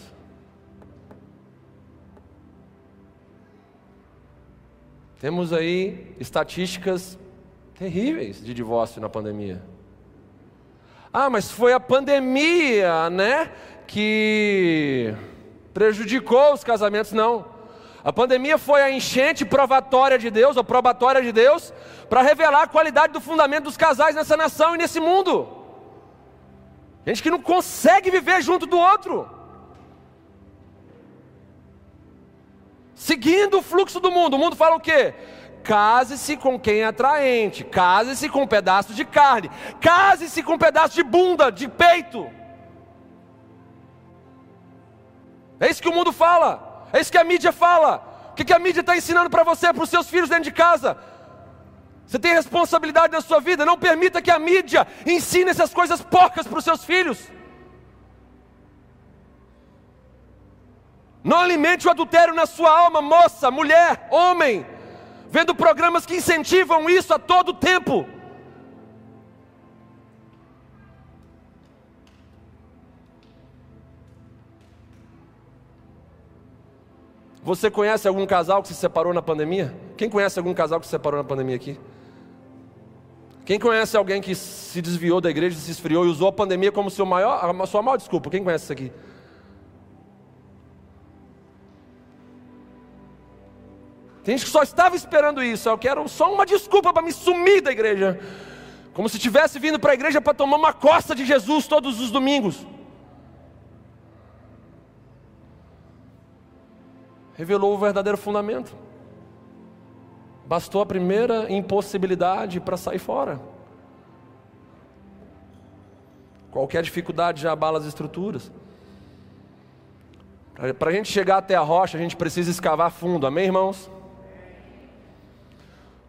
Temos aí estatísticas terríveis de divórcio na pandemia. Ah, mas foi a pandemia, né, que prejudicou os casamentos? Não. A pandemia foi a enchente provatória de Deus, ou probatória de Deus, para revelar a qualidade do fundamento dos casais nessa nação e nesse mundo. Gente que não consegue viver junto do outro. Seguindo o fluxo do mundo. O mundo fala o quê? Case-se com quem é atraente, case-se com um pedaço de carne, case-se com um pedaço de bunda, de peito. É isso que o mundo fala, é isso que a mídia fala. O que a mídia está ensinando para você, para os seus filhos dentro de casa? Você tem responsabilidade na sua vida, não permita que a mídia ensine essas coisas porcas para os seus filhos. Não alimente o adultério na sua alma, moça, mulher, homem, vendo programas que incentivam isso a todo tempo. Você conhece algum casal que se separou na pandemia? Quem conhece algum casal que se separou na pandemia aqui? Quem conhece alguém que se desviou da igreja, se esfriou e usou a pandemia como seu maior, sua maior desculpa? Quem conhece isso aqui? Tem gente que só estava esperando isso. Eu quero só uma desculpa para me sumir da igreja. Como se tivesse vindo para a igreja para tomar uma costa de Jesus todos os domingos. Revelou o verdadeiro fundamento. Bastou a primeira impossibilidade para sair fora. Qualquer dificuldade já abala as estruturas. Para a gente chegar até a rocha, a gente precisa escavar fundo, amém, irmãos?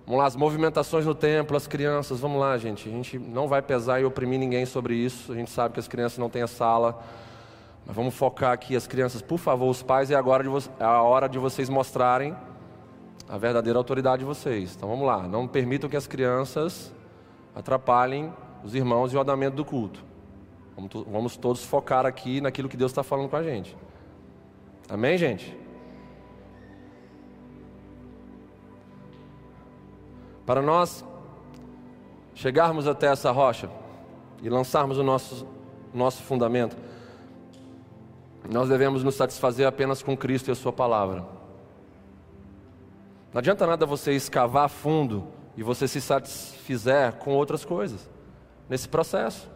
Vamos lá, as movimentações no templo, as crianças, vamos lá, gente. A gente não vai pesar e oprimir ninguém sobre isso. A gente sabe que as crianças não têm a sala. Mas vamos focar aqui as crianças, por favor, os pais, é agora é a hora de vocês mostrarem a verdadeira autoridade de vocês. Então vamos lá, não permitam que as crianças atrapalhem os irmãos e o andamento do culto. Vamos, vamos todos focar aqui naquilo que Deus está falando com a gente. Amém, gente? Para nós chegarmos até essa rocha e lançarmos o nosso, nosso fundamento, nós devemos nos satisfazer apenas com Cristo e a Sua palavra. Não adianta nada você escavar fundo e você se satisfizer com outras coisas nesse processo.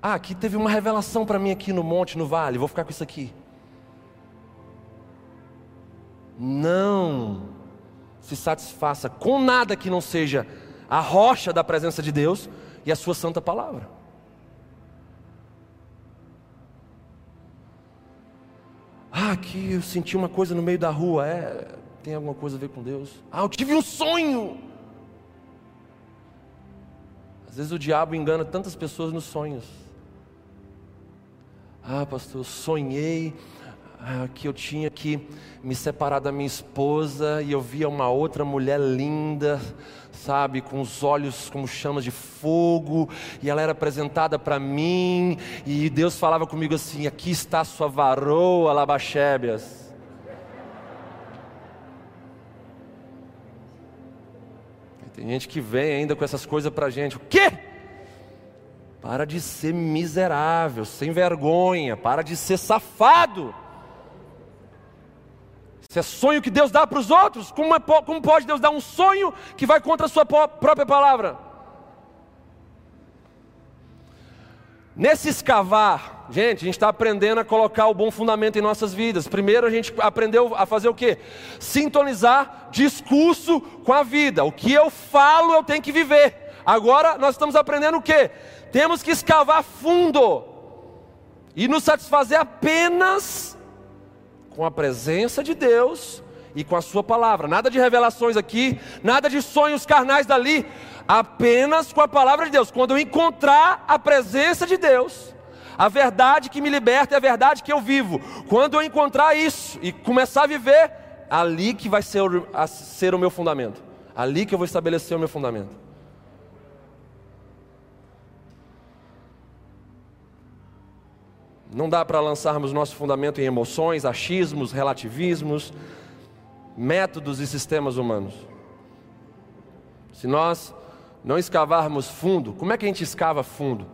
Ah, aqui teve uma revelação para mim aqui no monte, no vale, vou ficar com isso aqui. Não se satisfaça com nada que não seja a rocha da presença de Deus e a sua santa palavra. Ah, aqui eu senti uma coisa no meio da rua, é, tem alguma coisa a ver com Deus? Ah, eu tive um sonho. Às vezes o diabo engana tantas pessoas nos sonhos. Ah, pastor, eu sonhei ah, que eu tinha que me separar da minha esposa e eu via uma outra mulher linda, sabe, com os olhos como chamas de fogo, e ela era apresentada para mim, e Deus falava comigo assim: aqui está a sua varoa, Labachébias. Tem gente que vem ainda com essas coisas para gente. O quê? Para de ser miserável, sem vergonha, para de ser safado. Se é sonho que Deus dá para os outros, como, é, como pode Deus dar um sonho que vai contra a sua própria palavra? Nesse escavar, gente, a gente está aprendendo a colocar o bom fundamento em nossas vidas. Primeiro a gente aprendeu a fazer o que? Sintonizar discurso com a vida. O que eu falo eu tenho que viver. Agora nós estamos aprendendo o que? Temos que escavar fundo e nos satisfazer apenas com a presença de Deus e com a Sua palavra. Nada de revelações aqui, nada de sonhos carnais dali, apenas com a palavra de Deus. Quando eu encontrar a presença de Deus, a verdade que me liberta é a verdade que eu vivo. Quando eu encontrar isso e começar a viver, ali que vai ser ser o meu fundamento. Ali que eu vou estabelecer o meu fundamento. Não dá para lançarmos nosso fundamento em emoções, achismos, relativismos. métodos e sistemas humanos. Se nós não escavarmos fundo, como é que a gente escava fundo?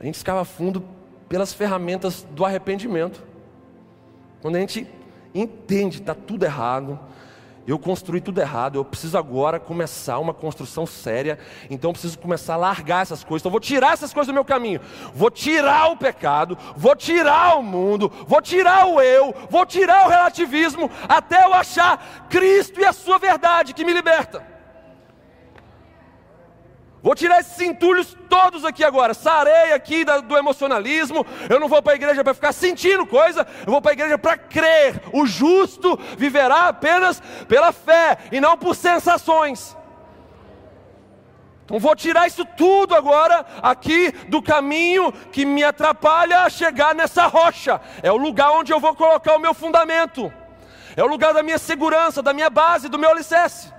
A gente escava fundo pelas ferramentas do arrependimento. Quando a gente entende que está tudo errado, eu construí tudo errado, eu preciso agora começar uma construção séria, então eu preciso começar a largar essas coisas. Então eu vou tirar essas coisas do meu caminho. Vou tirar o pecado, vou tirar o mundo, vou tirar o eu, vou tirar o relativismo até eu achar Cristo e a sua verdade que me liberta. Vou tirar esses entulhos todos aqui agora. Sarei aqui do emocionalismo. Eu não vou para a igreja para ficar sentindo coisa. Eu vou para a igreja para crer. O justo viverá apenas pela fé e não por sensações. Então vou tirar isso tudo agora aqui do caminho que me atrapalha a chegar nessa rocha. É o lugar onde eu vou colocar o meu fundamento. É o lugar da minha segurança, da minha base, do meu alicerce.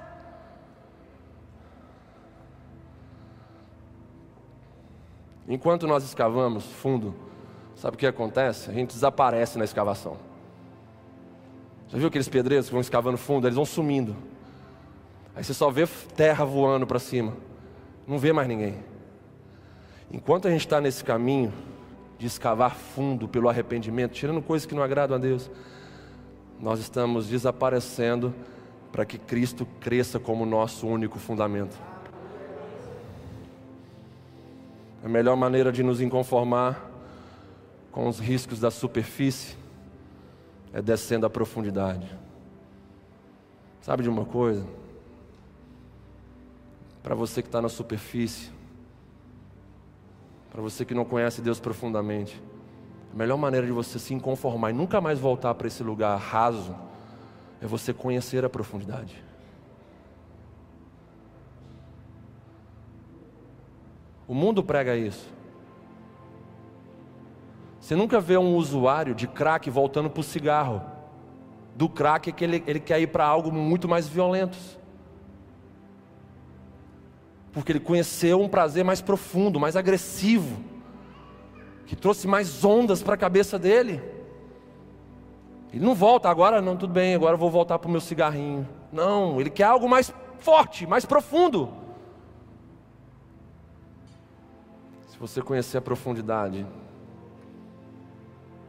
Enquanto nós escavamos fundo, sabe o que acontece? A gente desaparece na escavação. Já viu aqueles pedreiros que vão escavando fundo? Eles vão sumindo. Aí você só vê terra voando para cima. Não vê mais ninguém. Enquanto a gente está nesse caminho de escavar fundo pelo arrependimento, tirando coisas que não agradam a Deus, nós estamos desaparecendo para que Cristo cresça como nosso único fundamento. A melhor maneira de nos inconformar com os riscos da superfície é descendo à profundidade. Sabe de uma coisa? Para você que está na superfície, para você que não conhece Deus profundamente, a melhor maneira de você se inconformar e nunca mais voltar para esse lugar raso é você conhecer a profundidade. O mundo prega isso. Você nunca vê um usuário de crack voltando para o cigarro. Do crack é que ele, ele quer ir para algo muito mais violento. Porque ele conheceu um prazer mais profundo, mais agressivo, que trouxe mais ondas para a cabeça dele. Ele não volta, agora não, tudo bem, agora eu vou voltar para o meu cigarrinho. Não, ele quer algo mais forte, mais profundo. Você conhecer a profundidade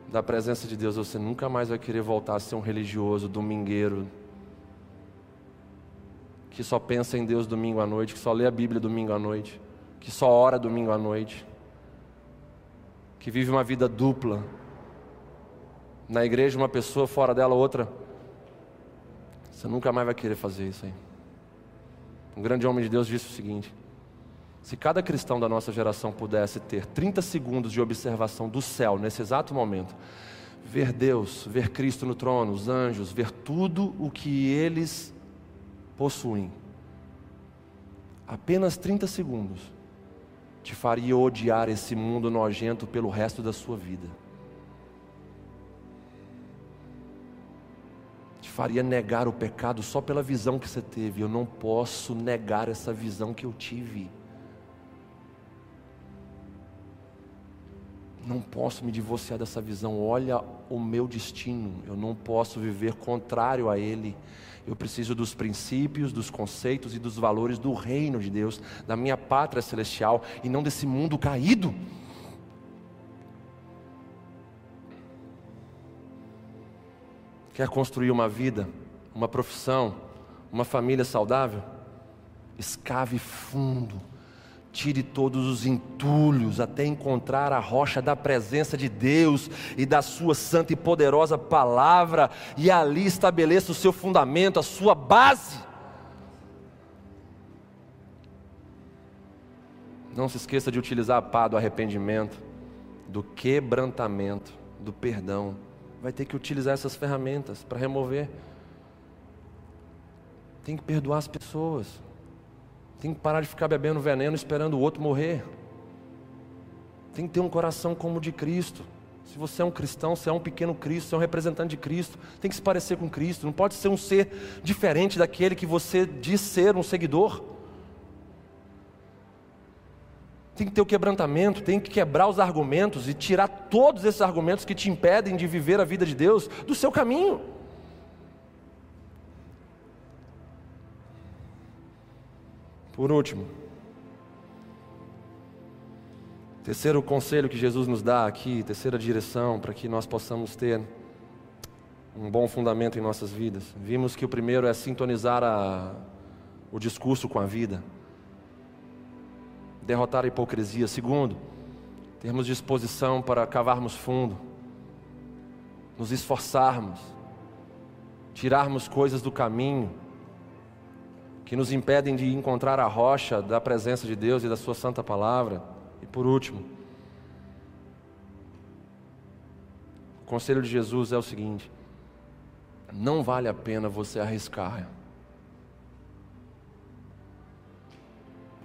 da presença de Deus, você nunca mais vai querer voltar a ser um religioso, domingueiro, que só pensa em Deus domingo à noite, que só lê a Bíblia domingo à noite, que só ora domingo à noite, que vive uma vida dupla. Na igreja, uma pessoa, fora dela, outra. Você nunca mais vai querer fazer isso aí. Um grande homem de Deus disse o seguinte: se cada cristão da nossa geração pudesse ter 30 segundos de observação do céu nesse exato momento, ver Deus, ver Cristo no trono, os anjos, ver tudo o que eles possuem, apenas 30 segundos te faria odiar esse mundo nojento pelo resto da sua vida. Te faria negar o pecado só pela visão que você teve. Eu não posso negar essa visão que eu tive. Não posso me divorciar dessa visão. Olha o meu destino, eu não posso viver contrário a ele. Eu preciso dos princípios, dos conceitos e dos valores do reino de Deus, da minha pátria celestial e não desse mundo caído. Quer construir uma vida, uma profissão, uma família saudável? Escave fundo Tire todos os entulhos até encontrar a rocha da presença de Deus e da Sua santa e poderosa palavra, e ali estabeleça o seu fundamento, a sua base. Não se esqueça de utilizar a pá do arrependimento, do quebrantamento, do perdão. Vai ter que utilizar essas ferramentas para remover. Tem que perdoar as pessoas. Tem que parar de ficar bebendo veneno esperando o outro morrer. Tem que ter um coração como o de Cristo. Se você é um cristão, você é um pequeno Cristo, você é um representante de Cristo, tem que se parecer com Cristo. Não pode ser um ser diferente daquele que você diz ser um seguidor. Tem que ter o quebrantamento, tem que quebrar os argumentos e tirar todos esses argumentos que te impedem de viver a vida de Deus do seu caminho. Por último, terceiro conselho que Jesus nos dá aqui, terceira direção para que nós possamos ter um bom fundamento em nossas vidas. Vimos que o primeiro é sintonizar a, o discurso com a vida, derrotar a hipocrisia. Segundo, termos disposição para cavarmos fundo, nos esforçarmos, tirarmos coisas do caminho que nos impedem de encontrar a rocha da presença de Deus e da Sua Santa Palavra. E por último, o conselho de Jesus é o seguinte: não vale a pena você arriscar.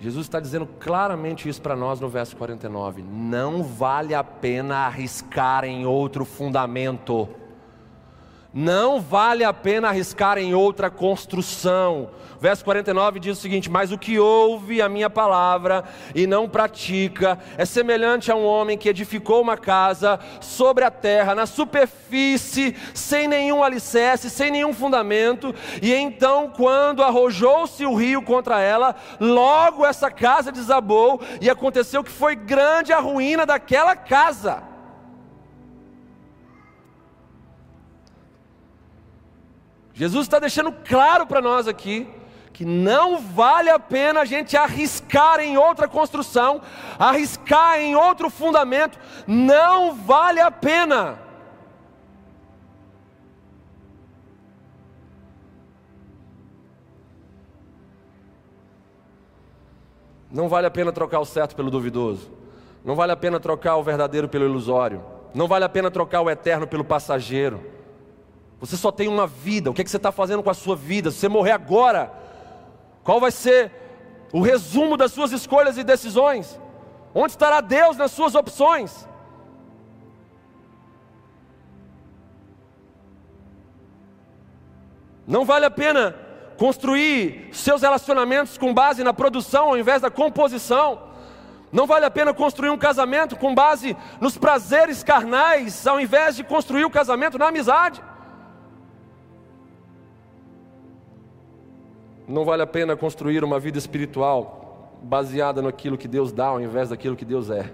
Jesus está dizendo claramente isso para nós no verso 49. Não vale a pena arriscar em outro fundamento. Não vale a pena arriscar em outra construção. Verso 49 diz o seguinte: Mas o que ouve a minha palavra e não pratica é semelhante a um homem que edificou uma casa sobre a terra, na superfície, sem nenhum alicerce, sem nenhum fundamento, e então, quando arrojou-se o rio contra ela, logo essa casa desabou, e aconteceu que foi grande a ruína daquela casa. Jesus está deixando claro para nós aqui que não vale a pena a gente arriscar em outra construção, arriscar em outro fundamento, não vale a pena. Não vale a pena trocar o certo pelo duvidoso. Não vale a pena trocar o verdadeiro pelo ilusório. Não vale a pena trocar o eterno pelo passageiro. Você só tem uma vida. O que, é que você está fazendo com a sua vida? Se você morrer agora, qual vai ser o resumo das suas escolhas e decisões? Onde estará Deus nas suas opções? Não vale a pena construir seus relacionamentos com base na produção ao invés da composição. Não vale a pena construir um casamento com base nos prazeres carnais ao invés de construir o casamento na amizade. Não vale a pena construir uma vida espiritual baseada naquilo que Deus dá ao invés daquilo que Deus é.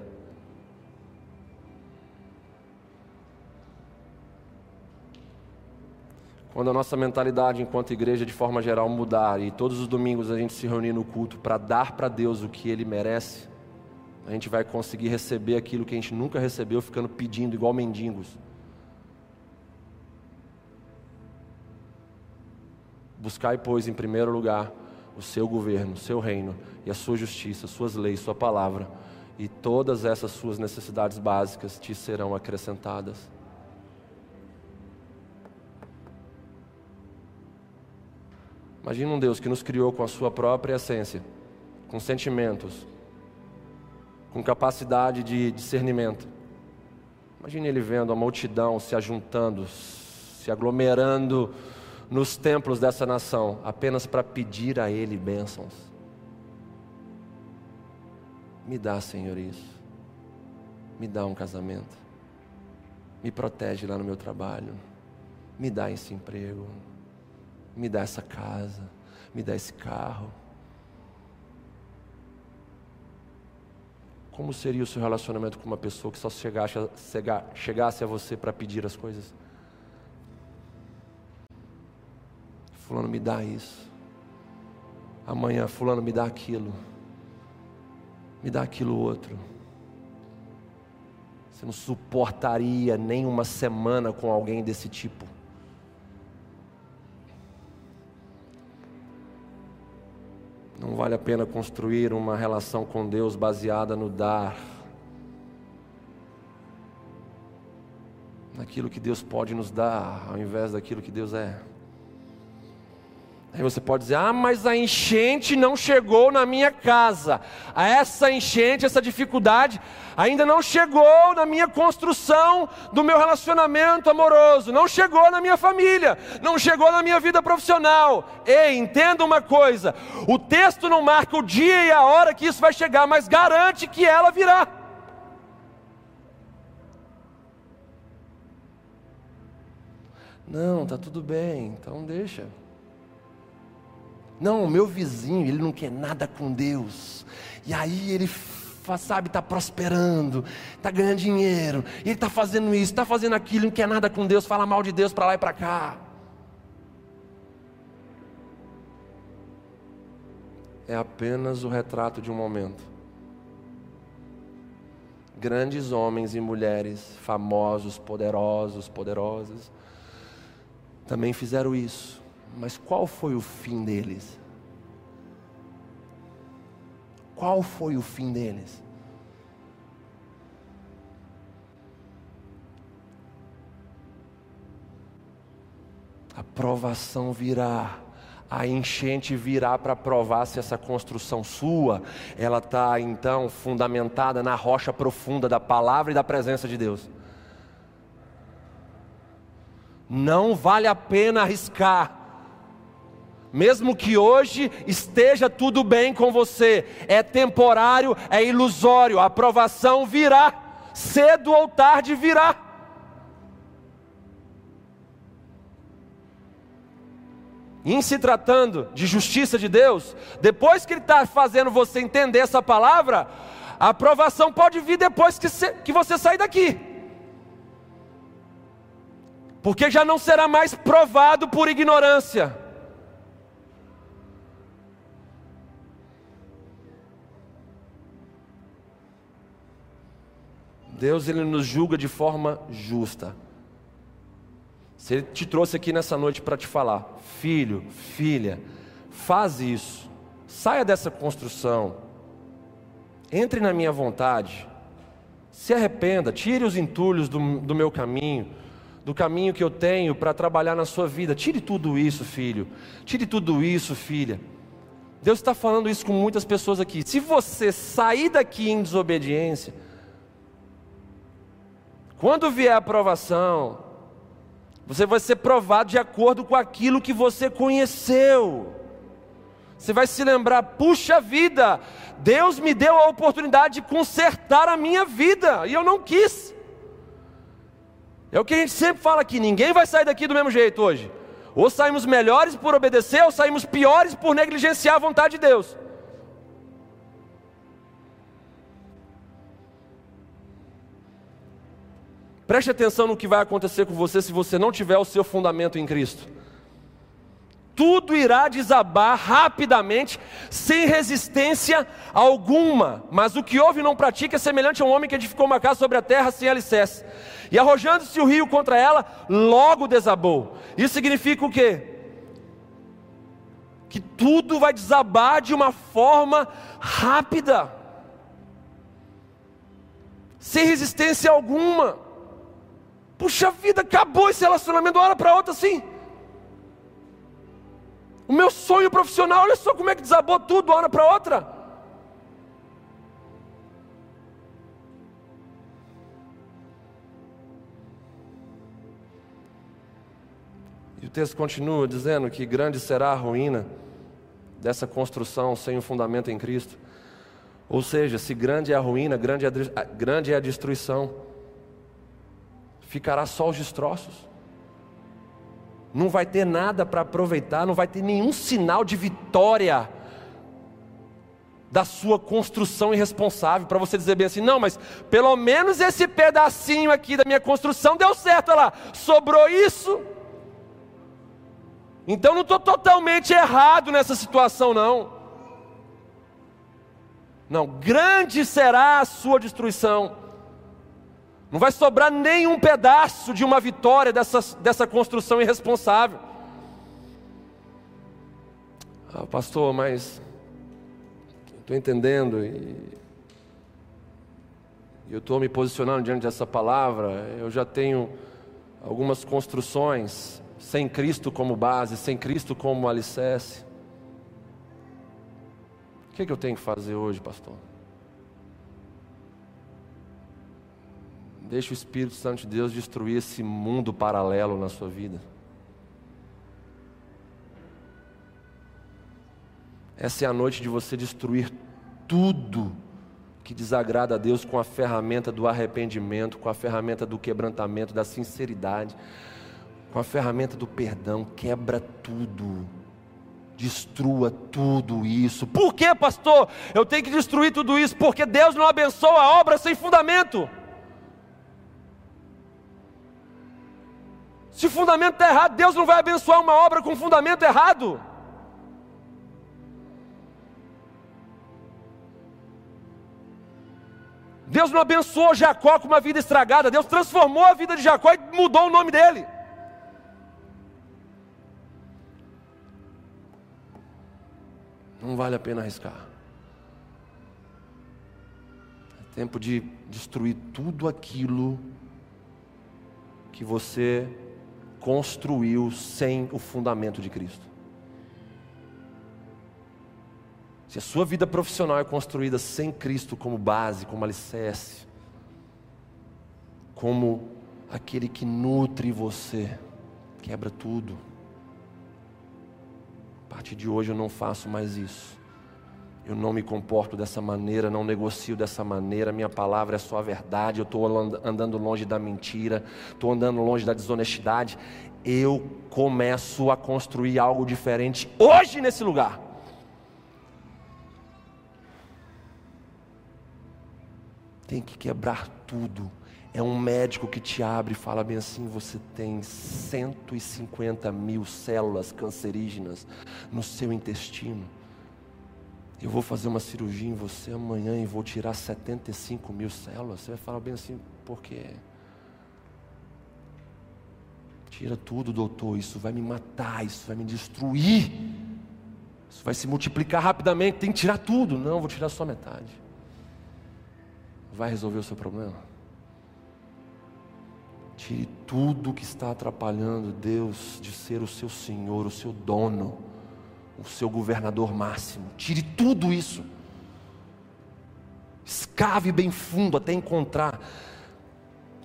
Quando a nossa mentalidade enquanto igreja de forma geral mudar e todos os domingos a gente se reunir no culto para dar para Deus o que Ele merece, a gente vai conseguir receber aquilo que a gente nunca recebeu ficando pedindo igual mendigos. Buscai, pois, em primeiro lugar o seu governo, o seu reino e a sua justiça, suas leis, sua palavra, e todas essas suas necessidades básicas te serão acrescentadas. Imagina um Deus que nos criou com a sua própria essência, com sentimentos, com capacidade de discernimento. Imagine ele vendo a multidão se ajuntando, se aglomerando nos templos dessa nação apenas para pedir a Ele bênçãos. Me dá, Senhor, isso. Me dá um casamento. Me protege lá no meu trabalho. Me dá esse emprego. Me dá essa casa. Me dá esse carro. Como seria o seu relacionamento com uma pessoa que só chegasse, chegasse a você para pedir as coisas? Fulano me dá isso. Amanhã, Fulano me dá aquilo. Me dá aquilo outro. Você não suportaria nem uma semana com alguém desse tipo. Não vale a pena construir uma relação com Deus baseada no dar, naquilo que Deus pode nos dar, ao invés daquilo que Deus é. Aí você pode dizer: ah, mas a enchente não chegou na minha casa. Essa enchente, essa dificuldade, ainda não chegou na minha construção do meu relacionamento amoroso, não chegou na minha família, não chegou na minha vida profissional. Ei, entenda uma coisa: o texto não marca o dia e a hora que isso vai chegar, mas garante que ela virá. Não, tá tudo bem, então deixa. Não, o meu vizinho, ele não quer nada com Deus. E aí ele sabe, está prosperando, está ganhando dinheiro, ele está fazendo isso, está fazendo aquilo, não quer nada com Deus, fala mal de Deus para lá e para cá. É apenas o retrato de um momento. Grandes homens e mulheres, famosos, poderosos, poderosas, também fizeram isso. Mas qual foi o fim deles? Qual foi o fim deles? A provação virá, a enchente virá para provar se essa construção sua, ela está então fundamentada na rocha profunda da palavra e da presença de Deus. Não vale a pena arriscar mesmo que hoje esteja tudo bem com você, é temporário, é ilusório, a aprovação virá, cedo ou tarde virá. Em se tratando de justiça de Deus, depois que Ele está fazendo você entender essa palavra, a aprovação pode vir depois que, que você sair daqui, porque já não será mais provado por ignorância Deus ele nos julga de forma justa. Se Ele te trouxe aqui nessa noite para te falar, filho, filha, faz isso, saia dessa construção, entre na minha vontade, se arrependa, tire os entulhos do, do meu caminho, do caminho que eu tenho para trabalhar na sua vida, tire tudo isso, filho, tire tudo isso, filha. Deus está falando isso com muitas pessoas aqui. Se você sair daqui em desobediência, quando vier a aprovação, você vai ser provado de acordo com aquilo que você conheceu. Você vai se lembrar, puxa vida, Deus me deu a oportunidade de consertar a minha vida, e eu não quis. É o que a gente sempre fala aqui: ninguém vai sair daqui do mesmo jeito hoje. Ou saímos melhores por obedecer, ou saímos piores por negligenciar a vontade de Deus. Preste atenção no que vai acontecer com você se você não tiver o seu fundamento em Cristo. Tudo irá desabar rapidamente, sem resistência alguma. Mas o que houve e não pratica é semelhante a um homem que edificou uma casa sobre a terra sem alicerce. E arrojando-se o rio contra ela, logo desabou. Isso significa o quê? Que tudo vai desabar de uma forma rápida, sem resistência alguma. Puxa vida, acabou esse relacionamento uma hora para outra assim. O meu sonho profissional, olha só como é que desabou tudo uma hora para outra. E o texto continua dizendo que grande será a ruína dessa construção sem o fundamento em Cristo. Ou seja, se grande é a ruína, grande é a, grande é a destruição ficará só os destroços. Não vai ter nada para aproveitar, não vai ter nenhum sinal de vitória da sua construção irresponsável, para você dizer bem assim: não, mas pelo menos esse pedacinho aqui da minha construção deu certo, olha lá, sobrou isso. Então não estou totalmente errado nessa situação, não. Não, grande será a sua destruição. Não vai sobrar nenhum pedaço de uma vitória dessa, dessa construção irresponsável. Ah, pastor, mas estou entendendo e eu estou me posicionando diante dessa palavra. Eu já tenho algumas construções sem Cristo como base, sem Cristo como alicerce. O que, é que eu tenho que fazer hoje, pastor? Deixa o Espírito Santo de Deus destruir esse mundo paralelo na sua vida. Essa é a noite de você destruir tudo que desagrada a Deus com a ferramenta do arrependimento, com a ferramenta do quebrantamento, da sinceridade, com a ferramenta do perdão. Quebra tudo. Destrua tudo isso. Por que, pastor? Eu tenho que destruir tudo isso porque Deus não abençoa a obra sem fundamento. Se o fundamento está errado, Deus não vai abençoar uma obra com fundamento errado. Deus não abençoou Jacó com uma vida estragada, Deus transformou a vida de Jacó e mudou o nome dele. Não vale a pena arriscar. É tempo de destruir tudo aquilo que você construiu sem o fundamento de Cristo. Se a sua vida profissional é construída sem Cristo como base, como alicerce, como aquele que nutre você, quebra tudo. A partir de hoje eu não faço mais isso. Eu não me comporto dessa maneira, não negocio dessa maneira. Minha palavra é só a verdade. Eu estou andando longe da mentira, estou andando longe da desonestidade. Eu começo a construir algo diferente hoje nesse lugar. tem que quebrar tudo. É um médico que te abre e fala bem assim: você tem 150 mil células cancerígenas no seu intestino. Eu vou fazer uma cirurgia em você amanhã e vou tirar 75 mil células. Você vai falar bem assim: por quê? Tira tudo, doutor. Isso vai me matar, isso vai me destruir. Isso vai se multiplicar rapidamente. Tem que tirar tudo. Não, vou tirar só metade vai resolver o seu problema. Tire tudo que está atrapalhando Deus de ser o seu Senhor, o seu dono, o seu governador máximo. Tire tudo isso. Escave bem fundo até encontrar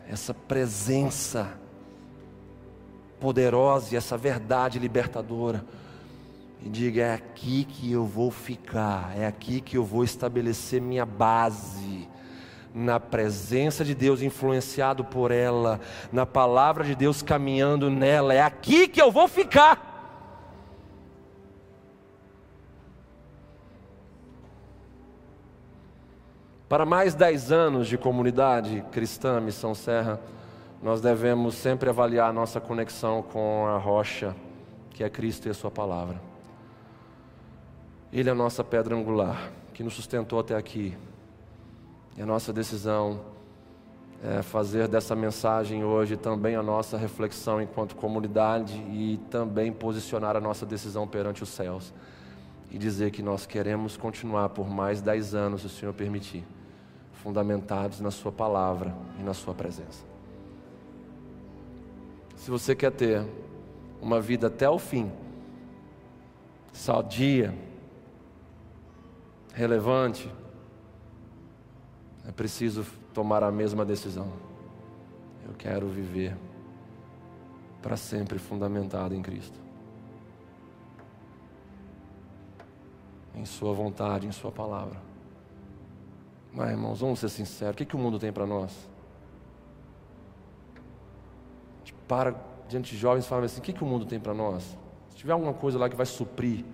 essa presença poderosa e essa verdade libertadora. E diga: é aqui que eu vou ficar, é aqui que eu vou estabelecer minha base na presença de Deus, influenciado por ela, na palavra de Deus caminhando nela. É aqui que eu vou ficar. Para mais dez anos de comunidade cristã Missão Serra, nós devemos sempre avaliar nossa conexão com a rocha, que é Cristo e a Sua palavra. Ele é a nossa pedra angular, que nos sustentou até aqui. E a nossa decisão é fazer dessa mensagem hoje também a nossa reflexão enquanto comunidade e também posicionar a nossa decisão perante os céus e dizer que nós queremos continuar por mais dez anos, se o Senhor permitir, fundamentados na Sua palavra e na Sua presença. Se você quer ter uma vida até o fim, sadia, relevante, é preciso tomar a mesma decisão. Eu quero viver para sempre fundamentado em Cristo. Em Sua vontade, em Sua palavra. Mas, irmãos, vamos ser sinceros: o que, que o mundo tem para nós? A gente para diante de jovens e fala assim: o que, que o mundo tem para nós? Se tiver alguma coisa lá que vai suprir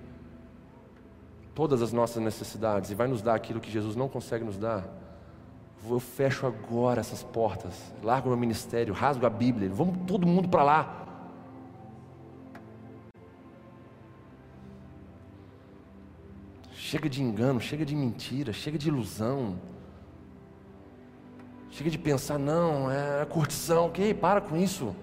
todas as nossas necessidades e vai nos dar aquilo que Jesus não consegue nos dar, eu fecho agora essas portas, largo meu ministério, rasgo a Bíblia, vamos todo mundo para lá. Chega de engano, chega de mentira, chega de ilusão. Chega de pensar, não, é curtição, ok? Para com isso.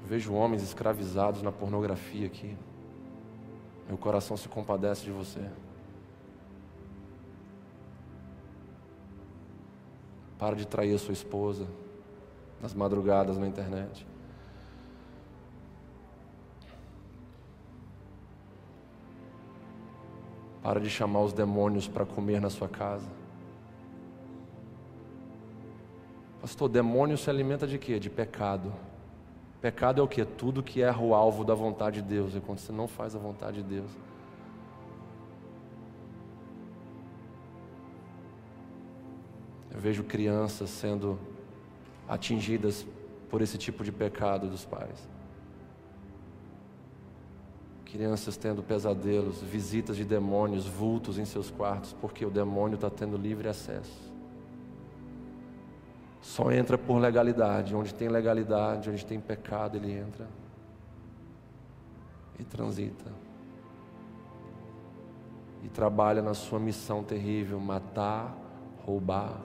Eu vejo homens escravizados na pornografia aqui. Meu coração se compadece de você. Para de trair a sua esposa nas madrugadas na internet. Para de chamar os demônios para comer na sua casa. Pastor, demônio se alimenta de quê? De pecado. Pecado é o que? Tudo que erra o alvo da vontade de Deus. É quando você não faz a vontade de Deus. Eu vejo crianças sendo atingidas por esse tipo de pecado dos pais. Crianças tendo pesadelos, visitas de demônios, vultos em seus quartos, porque o demônio está tendo livre acesso. Só entra por legalidade. Onde tem legalidade, onde tem pecado, ele entra e transita. E trabalha na sua missão terrível: matar, roubar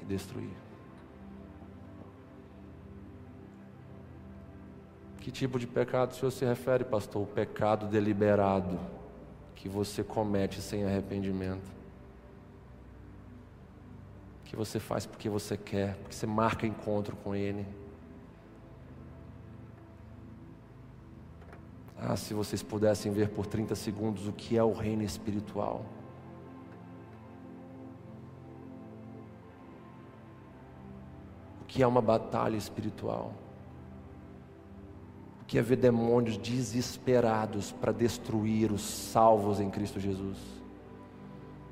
e destruir. Que tipo de pecado o senhor se refere, pastor? O pecado deliberado que você comete sem arrependimento. Que você faz porque você quer, porque você marca encontro com Ele. Ah, se vocês pudessem ver por 30 segundos o que é o reino espiritual. O que é uma batalha espiritual que é ver demônios desesperados para destruir os salvos em Cristo Jesus,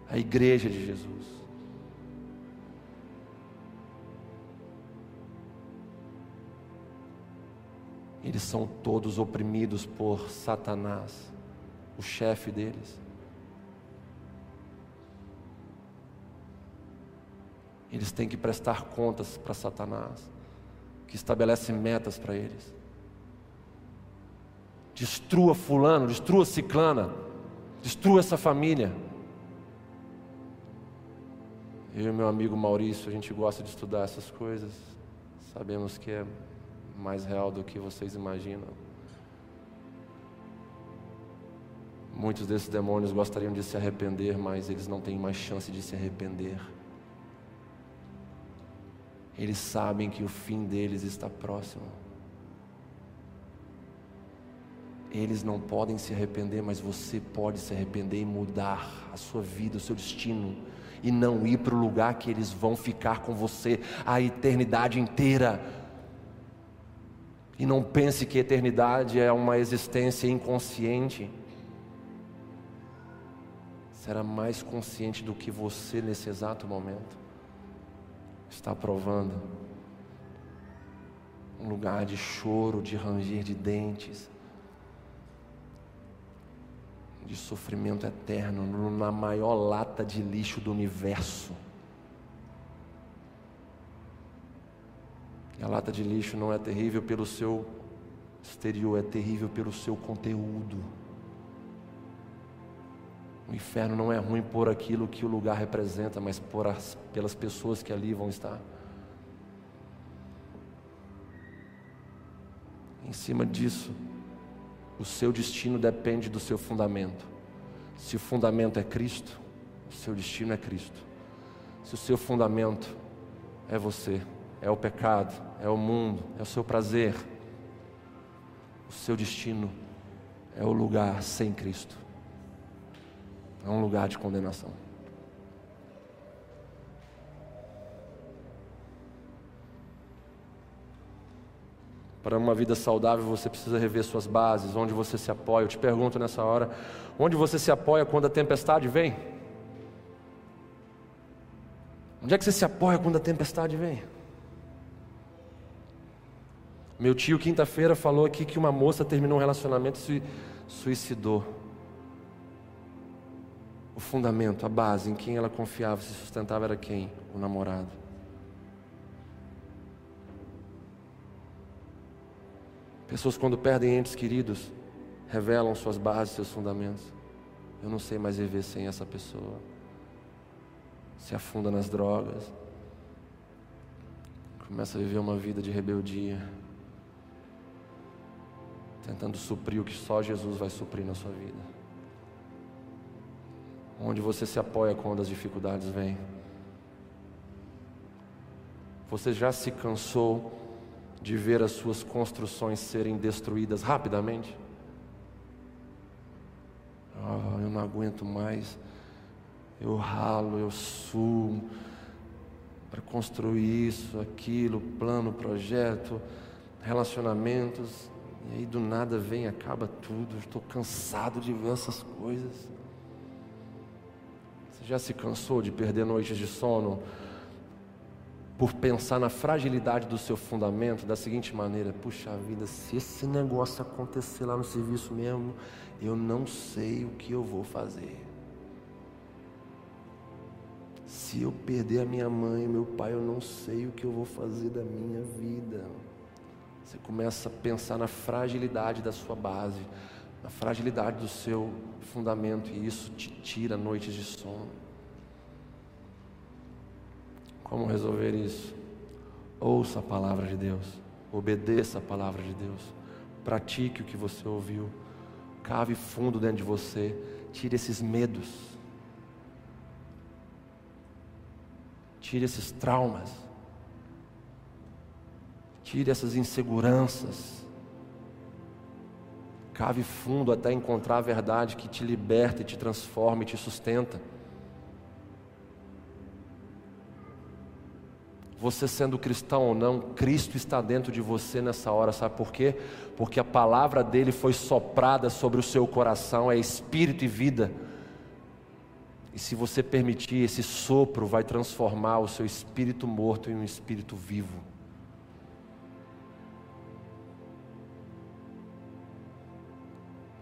a igreja de Jesus. Eles são todos oprimidos por Satanás, o chefe deles. Eles têm que prestar contas para Satanás, que estabelece metas para eles destrua fulano, destrua ciclana, destrua essa família. Eu e meu amigo Maurício, a gente gosta de estudar essas coisas. Sabemos que é mais real do que vocês imaginam. Muitos desses demônios gostariam de se arrepender, mas eles não têm mais chance de se arrepender. Eles sabem que o fim deles está próximo. Eles não podem se arrepender, mas você pode se arrepender e mudar a sua vida, o seu destino, e não ir para o lugar que eles vão ficar com você a eternidade inteira. E não pense que eternidade é uma existência inconsciente. Será mais consciente do que você nesse exato momento está provando. Um lugar de choro, de ranger de dentes de sofrimento eterno, na maior lata de lixo do universo. E a lata de lixo não é terrível pelo seu exterior, é terrível pelo seu conteúdo. O inferno não é ruim por aquilo que o lugar representa, mas por as, pelas pessoas que ali vão estar. Em cima disso, o seu destino depende do seu fundamento. Se o fundamento é Cristo, o seu destino é Cristo. Se o seu fundamento é você, é o pecado, é o mundo, é o seu prazer, o seu destino é o lugar sem Cristo. É um lugar de condenação. Para uma vida saudável, você precisa rever suas bases, onde você se apoia. Eu te pergunto nessa hora: onde você se apoia quando a tempestade vem? Onde é que você se apoia quando a tempestade vem? Meu tio, quinta-feira, falou aqui que uma moça terminou um relacionamento e se suicidou. O fundamento, a base em quem ela confiava, se sustentava era quem? O namorado. Pessoas, quando perdem entes queridos, revelam suas bases, seus fundamentos. Eu não sei mais viver sem essa pessoa. Se afunda nas drogas. Começa a viver uma vida de rebeldia. Tentando suprir o que só Jesus vai suprir na sua vida. Onde você se apoia quando as dificuldades vêm. Você já se cansou de ver as suas construções serem destruídas rapidamente? Oh, eu não aguento mais. Eu ralo, eu suo para construir isso, aquilo, plano, projeto, relacionamentos. E aí do nada vem, acaba tudo. Estou cansado de ver essas coisas. Você já se cansou de perder noites de sono por pensar na fragilidade do seu fundamento da seguinte maneira: puxa vida, se esse negócio acontecer lá no serviço mesmo, eu não sei o que eu vou fazer. Se eu perder a minha mãe meu pai, eu não sei o que eu vou fazer da minha vida. Você começa a pensar na fragilidade da sua base, na fragilidade do seu fundamento, e isso te tira noites de sono. Como resolver isso? Ouça a palavra de Deus, obedeça a palavra de Deus, pratique o que você ouviu, cave fundo dentro de você, tire esses medos, tire esses traumas, tire essas inseguranças, cave fundo até encontrar a verdade que te liberta, te transforma e te sustenta. Você sendo cristão ou não, Cristo está dentro de você nessa hora, sabe por quê? Porque a palavra dele foi soprada sobre o seu coração, é espírito e vida. E se você permitir, esse sopro vai transformar o seu espírito morto em um espírito vivo.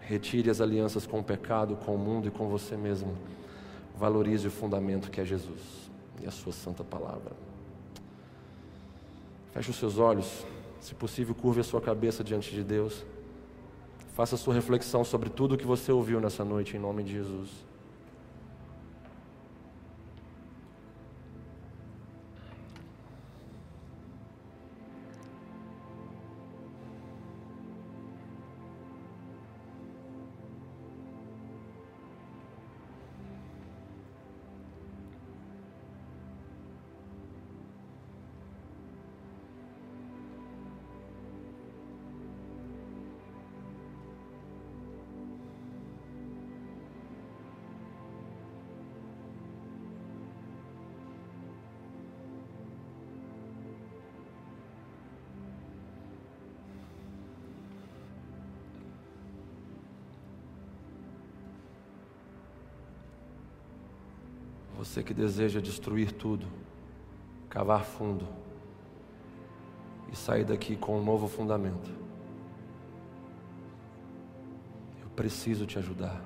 Retire as alianças com o pecado, com o mundo e com você mesmo. Valorize o fundamento que é Jesus e a sua santa palavra. Feche os seus olhos, se possível, curve a sua cabeça diante de Deus. Faça a sua reflexão sobre tudo o que você ouviu nessa noite, em nome de Jesus. Você que deseja destruir tudo, cavar fundo e sair daqui com um novo fundamento. Eu preciso te ajudar.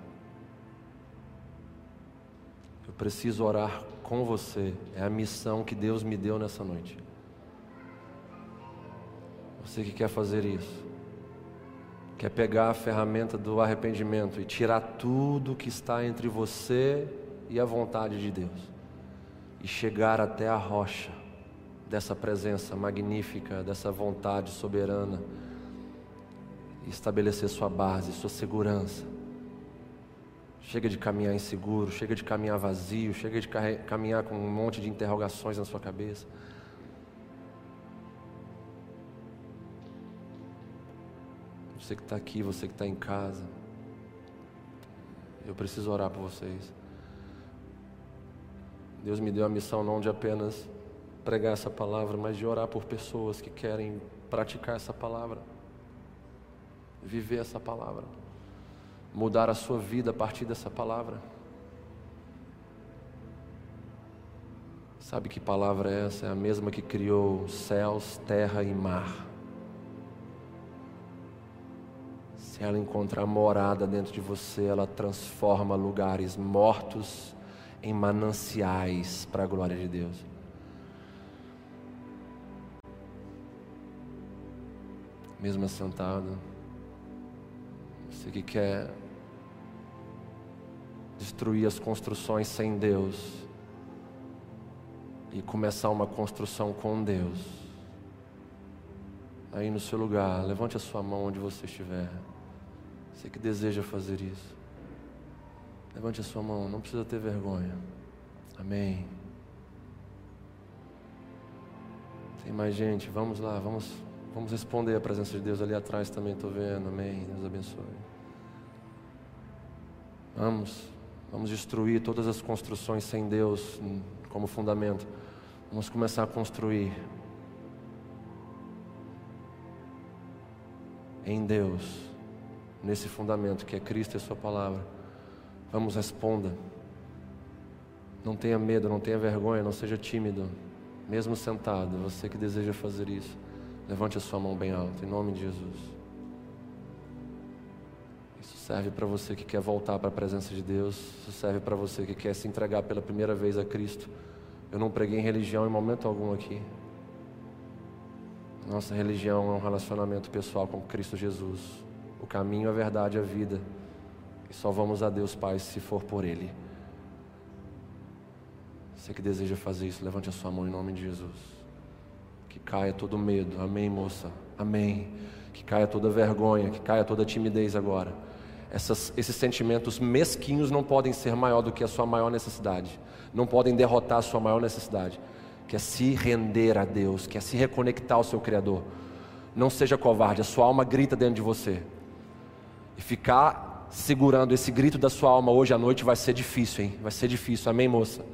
Eu preciso orar com você. É a missão que Deus me deu nessa noite. Você que quer fazer isso, quer pegar a ferramenta do arrependimento e tirar tudo que está entre você e a vontade de Deus e chegar até a rocha dessa presença magnífica, dessa vontade soberana e estabelecer sua base, sua segurança. Chega de caminhar inseguro, chega de caminhar vazio, chega de caminhar com um monte de interrogações na sua cabeça. Você que está aqui, você que está em casa, eu preciso orar por vocês. Deus me deu a missão não de apenas pregar essa palavra, mas de orar por pessoas que querem praticar essa palavra, viver essa palavra, mudar a sua vida a partir dessa palavra. Sabe que palavra é essa? É a mesma que criou céus, terra e mar. Se ela encontrar morada dentro de você, ela transforma lugares mortos em mananciais para a glória de Deus. Mesmo assentado, você que quer destruir as construções sem Deus e começar uma construção com Deus. Aí no seu lugar, levante a sua mão onde você estiver. Você que deseja fazer isso. Levante a sua mão, não precisa ter vergonha. Amém. Tem mais gente, vamos lá, vamos, vamos responder a presença de Deus ali atrás também, estou vendo. Amém. Deus abençoe. Vamos, vamos destruir todas as construções sem Deus como fundamento. Vamos começar a construir em Deus, nesse fundamento que é Cristo e Sua palavra. Vamos, responda. Não tenha medo, não tenha vergonha, não seja tímido. mesmo sentado, você que deseja fazer isso, levante a sua mão bem alta, em nome de Jesus. Isso serve para você que quer voltar para a presença de Deus, isso serve para você que quer se entregar pela primeira vez a Cristo. Eu não preguei em religião em momento algum aqui. Nossa religião é um relacionamento pessoal com Cristo Jesus. O caminho, a verdade, a vida. E só vamos a Deus Pai se for por Ele. Você que deseja fazer isso, levante a sua mão em nome de Jesus. Que caia todo medo. Amém, moça. Amém. Que caia toda vergonha, que caia toda timidez agora. Essas, esses sentimentos mesquinhos não podem ser maior do que a sua maior necessidade. Não podem derrotar a sua maior necessidade, que é se render a Deus, que é se reconectar ao seu Criador. Não seja covarde, a sua alma grita dentro de você. E ficar segurando esse grito da sua alma hoje à noite vai ser difícil, hein? Vai ser difícil. Amém, moça?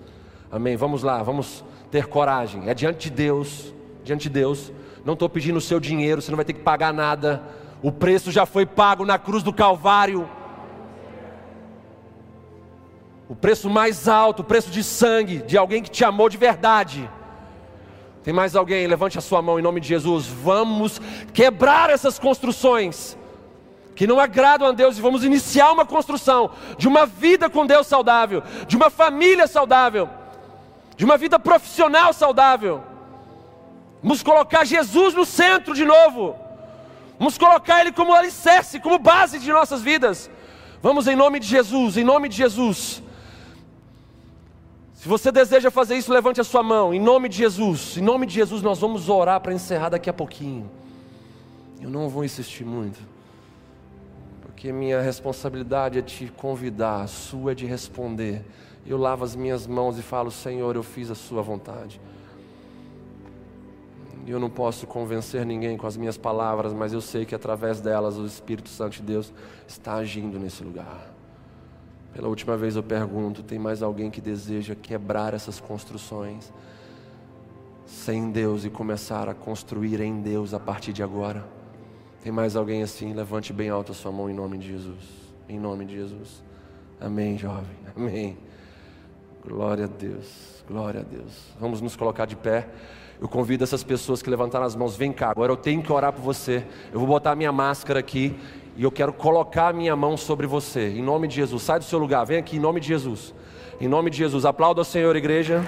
Amém. Vamos lá, vamos ter coragem. É diante de Deus, diante de Deus. Não estou pedindo o seu dinheiro, você não vai ter que pagar nada. O preço já foi pago na cruz do Calvário. O preço mais alto, o preço de sangue de alguém que te amou de verdade. Tem mais alguém? Levante a sua mão em nome de Jesus. Vamos quebrar essas construções que não agradam a Deus e vamos iniciar uma construção de uma vida com Deus saudável, de uma família saudável de uma vida profissional saudável. Vamos colocar Jesus no centro de novo. Vamos colocar Ele como alicerce, como base de nossas vidas. Vamos em nome de Jesus, em nome de Jesus. Se você deseja fazer isso, levante a sua mão. Em nome de Jesus, em nome de Jesus, nós vamos orar para encerrar daqui a pouquinho. Eu não vou insistir muito, porque minha responsabilidade é te convidar, a sua é de responder eu lavo as minhas mãos e falo: Senhor, eu fiz a Sua vontade. E eu não posso convencer ninguém com as minhas palavras, mas eu sei que através delas o Espírito Santo de Deus está agindo nesse lugar. Pela última vez eu pergunto: tem mais alguém que deseja quebrar essas construções sem Deus e começar a construir em Deus a partir de agora? Tem mais alguém assim? Levante bem alto a sua mão em nome de Jesus. Em nome de Jesus. Amém, jovem. Amém. Glória a Deus, glória a Deus. Vamos nos colocar de pé. Eu convido essas pessoas que levantaram as mãos, vem cá, agora eu tenho que orar por você. Eu vou botar a minha máscara aqui e eu quero colocar a minha mão sobre você. Em nome de Jesus, sai do seu lugar, vem aqui em nome de Jesus. Em nome de Jesus, aplauda o Senhor, igreja.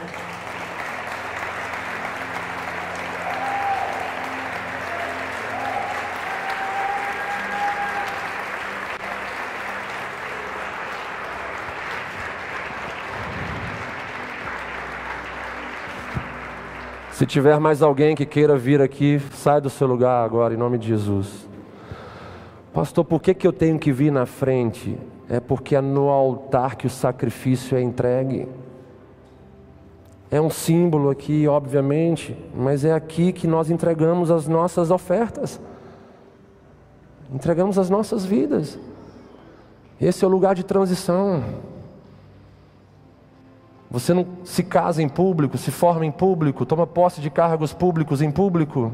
Se tiver mais alguém que queira vir aqui, sai do seu lugar agora, em nome de Jesus. Pastor, por que, que eu tenho que vir na frente? É porque é no altar que o sacrifício é entregue. É um símbolo aqui, obviamente, mas é aqui que nós entregamos as nossas ofertas, entregamos as nossas vidas. Esse é o lugar de transição. Você não se casa em público, se forma em público, toma posse de cargos públicos em público.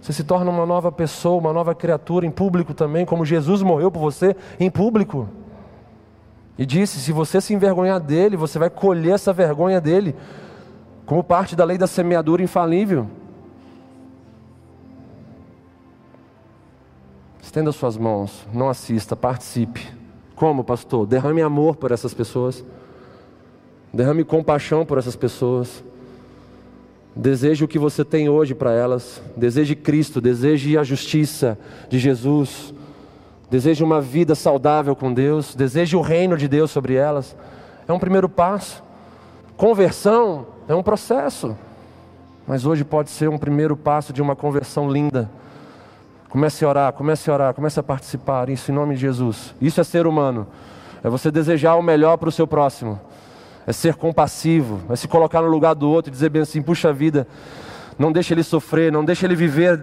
Você se torna uma nova pessoa, uma nova criatura em público também, como Jesus morreu por você em público. E disse: se você se envergonhar dele, você vai colher essa vergonha dele, como parte da lei da semeadura infalível. Estenda suas mãos, não assista, participe. Como, pastor? Derrame amor por essas pessoas. Derrame compaixão por essas pessoas. Deseje o que você tem hoje para elas. Deseje Cristo, deseje a justiça de Jesus. Deseje uma vida saudável com Deus. Deseje o reino de Deus sobre elas. É um primeiro passo. Conversão é um processo. Mas hoje pode ser um primeiro passo de uma conversão linda. Comece a orar, comece a orar, comece a participar. Isso em nome de Jesus. Isso é ser humano. É você desejar o melhor para o seu próximo é ser compassivo, é se colocar no lugar do outro e dizer bem assim: puxa vida, não deixe ele sofrer, não deixe ele viver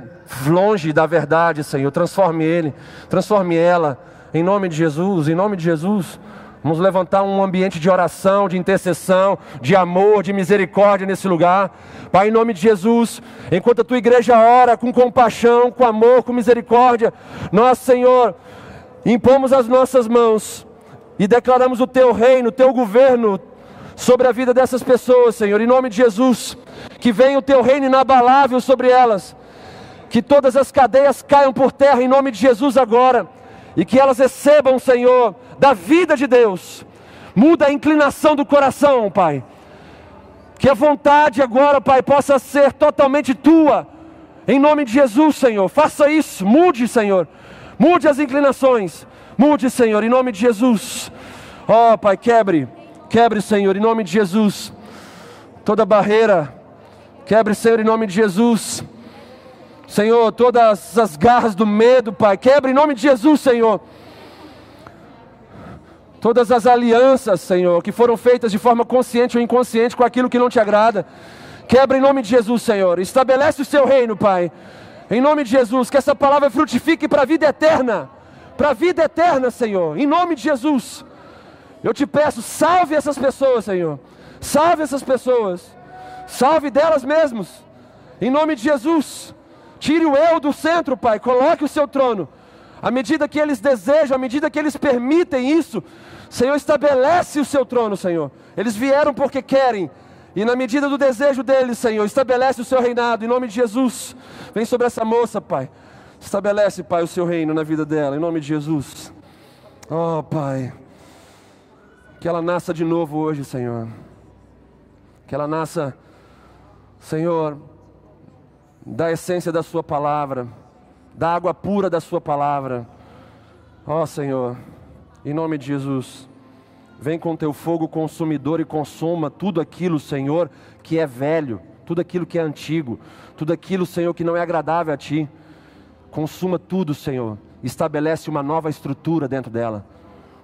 longe da verdade, Senhor. Transforme ele, transforme ela, em nome de Jesus, em nome de Jesus. Vamos levantar um ambiente de oração, de intercessão, de amor, de misericórdia nesse lugar. Pai, em nome de Jesus, enquanto a tua igreja ora com compaixão, com amor, com misericórdia, nós, Senhor, impomos as nossas mãos e declaramos o teu reino, o teu governo, sobre a vida dessas pessoas, Senhor, em nome de Jesus. Que venha o teu reino inabalável sobre elas. Que todas as cadeias caiam por terra em nome de Jesus agora. E que elas recebam, Senhor, da vida de Deus. Muda a inclinação do coração, Pai. Que a vontade agora, Pai, possa ser totalmente tua. Em nome de Jesus, Senhor. Faça isso. Mude, Senhor. Mude as inclinações. Mude, Senhor, em nome de Jesus. Ó, oh, Pai, quebre. Quebre, Senhor, em nome de Jesus. Toda barreira. Quebre, Senhor, em nome de Jesus. Senhor, todas as garras do medo, Pai. Quebre em nome de Jesus, Senhor. Todas as alianças, Senhor, que foram feitas de forma consciente ou inconsciente com aquilo que não te agrada. Quebra em nome de Jesus, Senhor. Estabelece o seu reino, Pai. Em nome de Jesus, que essa palavra frutifique para a vida eterna. Para a vida eterna, Senhor. Em nome de Jesus. Eu te peço, salve essas pessoas, Senhor. Salve essas pessoas. Salve delas mesmas. Em nome de Jesus. Tire o eu do centro, Pai. Coloque o seu trono. À medida que eles desejam, à medida que eles permitem isso, Senhor, estabelece o seu trono, Senhor. Eles vieram porque querem. E na medida do desejo deles, Senhor, estabelece o seu reinado, em nome de Jesus. Vem sobre essa moça, Pai. Estabelece, Pai, o seu reino na vida dela, em nome de Jesus. Oh, Pai. Que ela nasça de novo hoje, Senhor. Que ela nasça, Senhor, da essência da Sua palavra, da água pura da Sua palavra. Ó oh, Senhor, em nome de Jesus, vem com teu fogo consumidor e consuma tudo aquilo, Senhor, que é velho, tudo aquilo que é antigo, tudo aquilo, Senhor, que não é agradável a Ti. Consuma tudo, Senhor. Estabelece uma nova estrutura dentro dela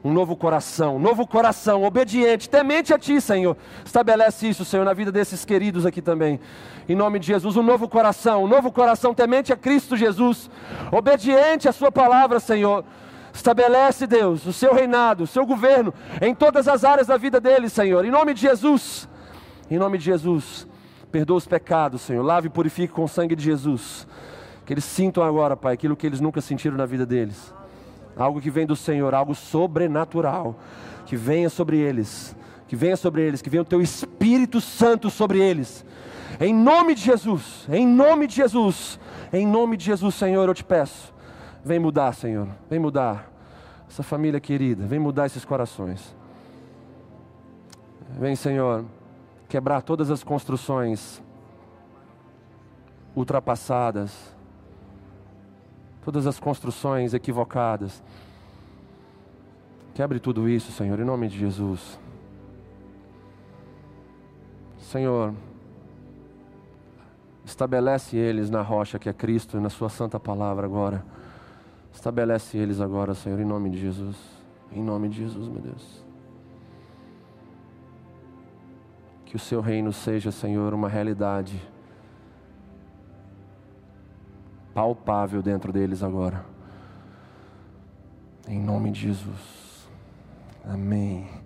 um novo coração, um novo coração, obediente, temente a Ti, Senhor. Estabelece isso, Senhor, na vida desses queridos aqui também. Em nome de Jesus, um novo coração, um novo coração temente a Cristo Jesus, obediente à Sua palavra, Senhor. Estabelece, Deus, o seu reinado, o seu governo em todas as áreas da vida deles, Senhor. Em nome de Jesus, em nome de Jesus, perdoa os pecados, Senhor. Lave e purifique com o sangue de Jesus. Que eles sintam agora, Pai, aquilo que eles nunca sentiram na vida deles algo que vem do Senhor, algo sobrenatural, que venha sobre eles, que venha sobre eles, que venha o teu Espírito Santo sobre eles. Em nome de Jesus, em nome de Jesus, em nome de Jesus, Senhor, eu te peço, vem mudar, Senhor, vem mudar essa família querida, vem mudar esses corações. Vem, Senhor, quebrar todas as construções ultrapassadas todas as construções equivocadas. Quebre tudo isso, Senhor, em nome de Jesus. Senhor, estabelece eles na rocha que é Cristo e na Sua santa palavra agora. Estabelece eles agora, Senhor, em nome de Jesus. Em nome de Jesus, meu Deus. Que o Seu reino seja, Senhor, uma realidade palpável dentro deles agora. Em nome de Jesus. Amém.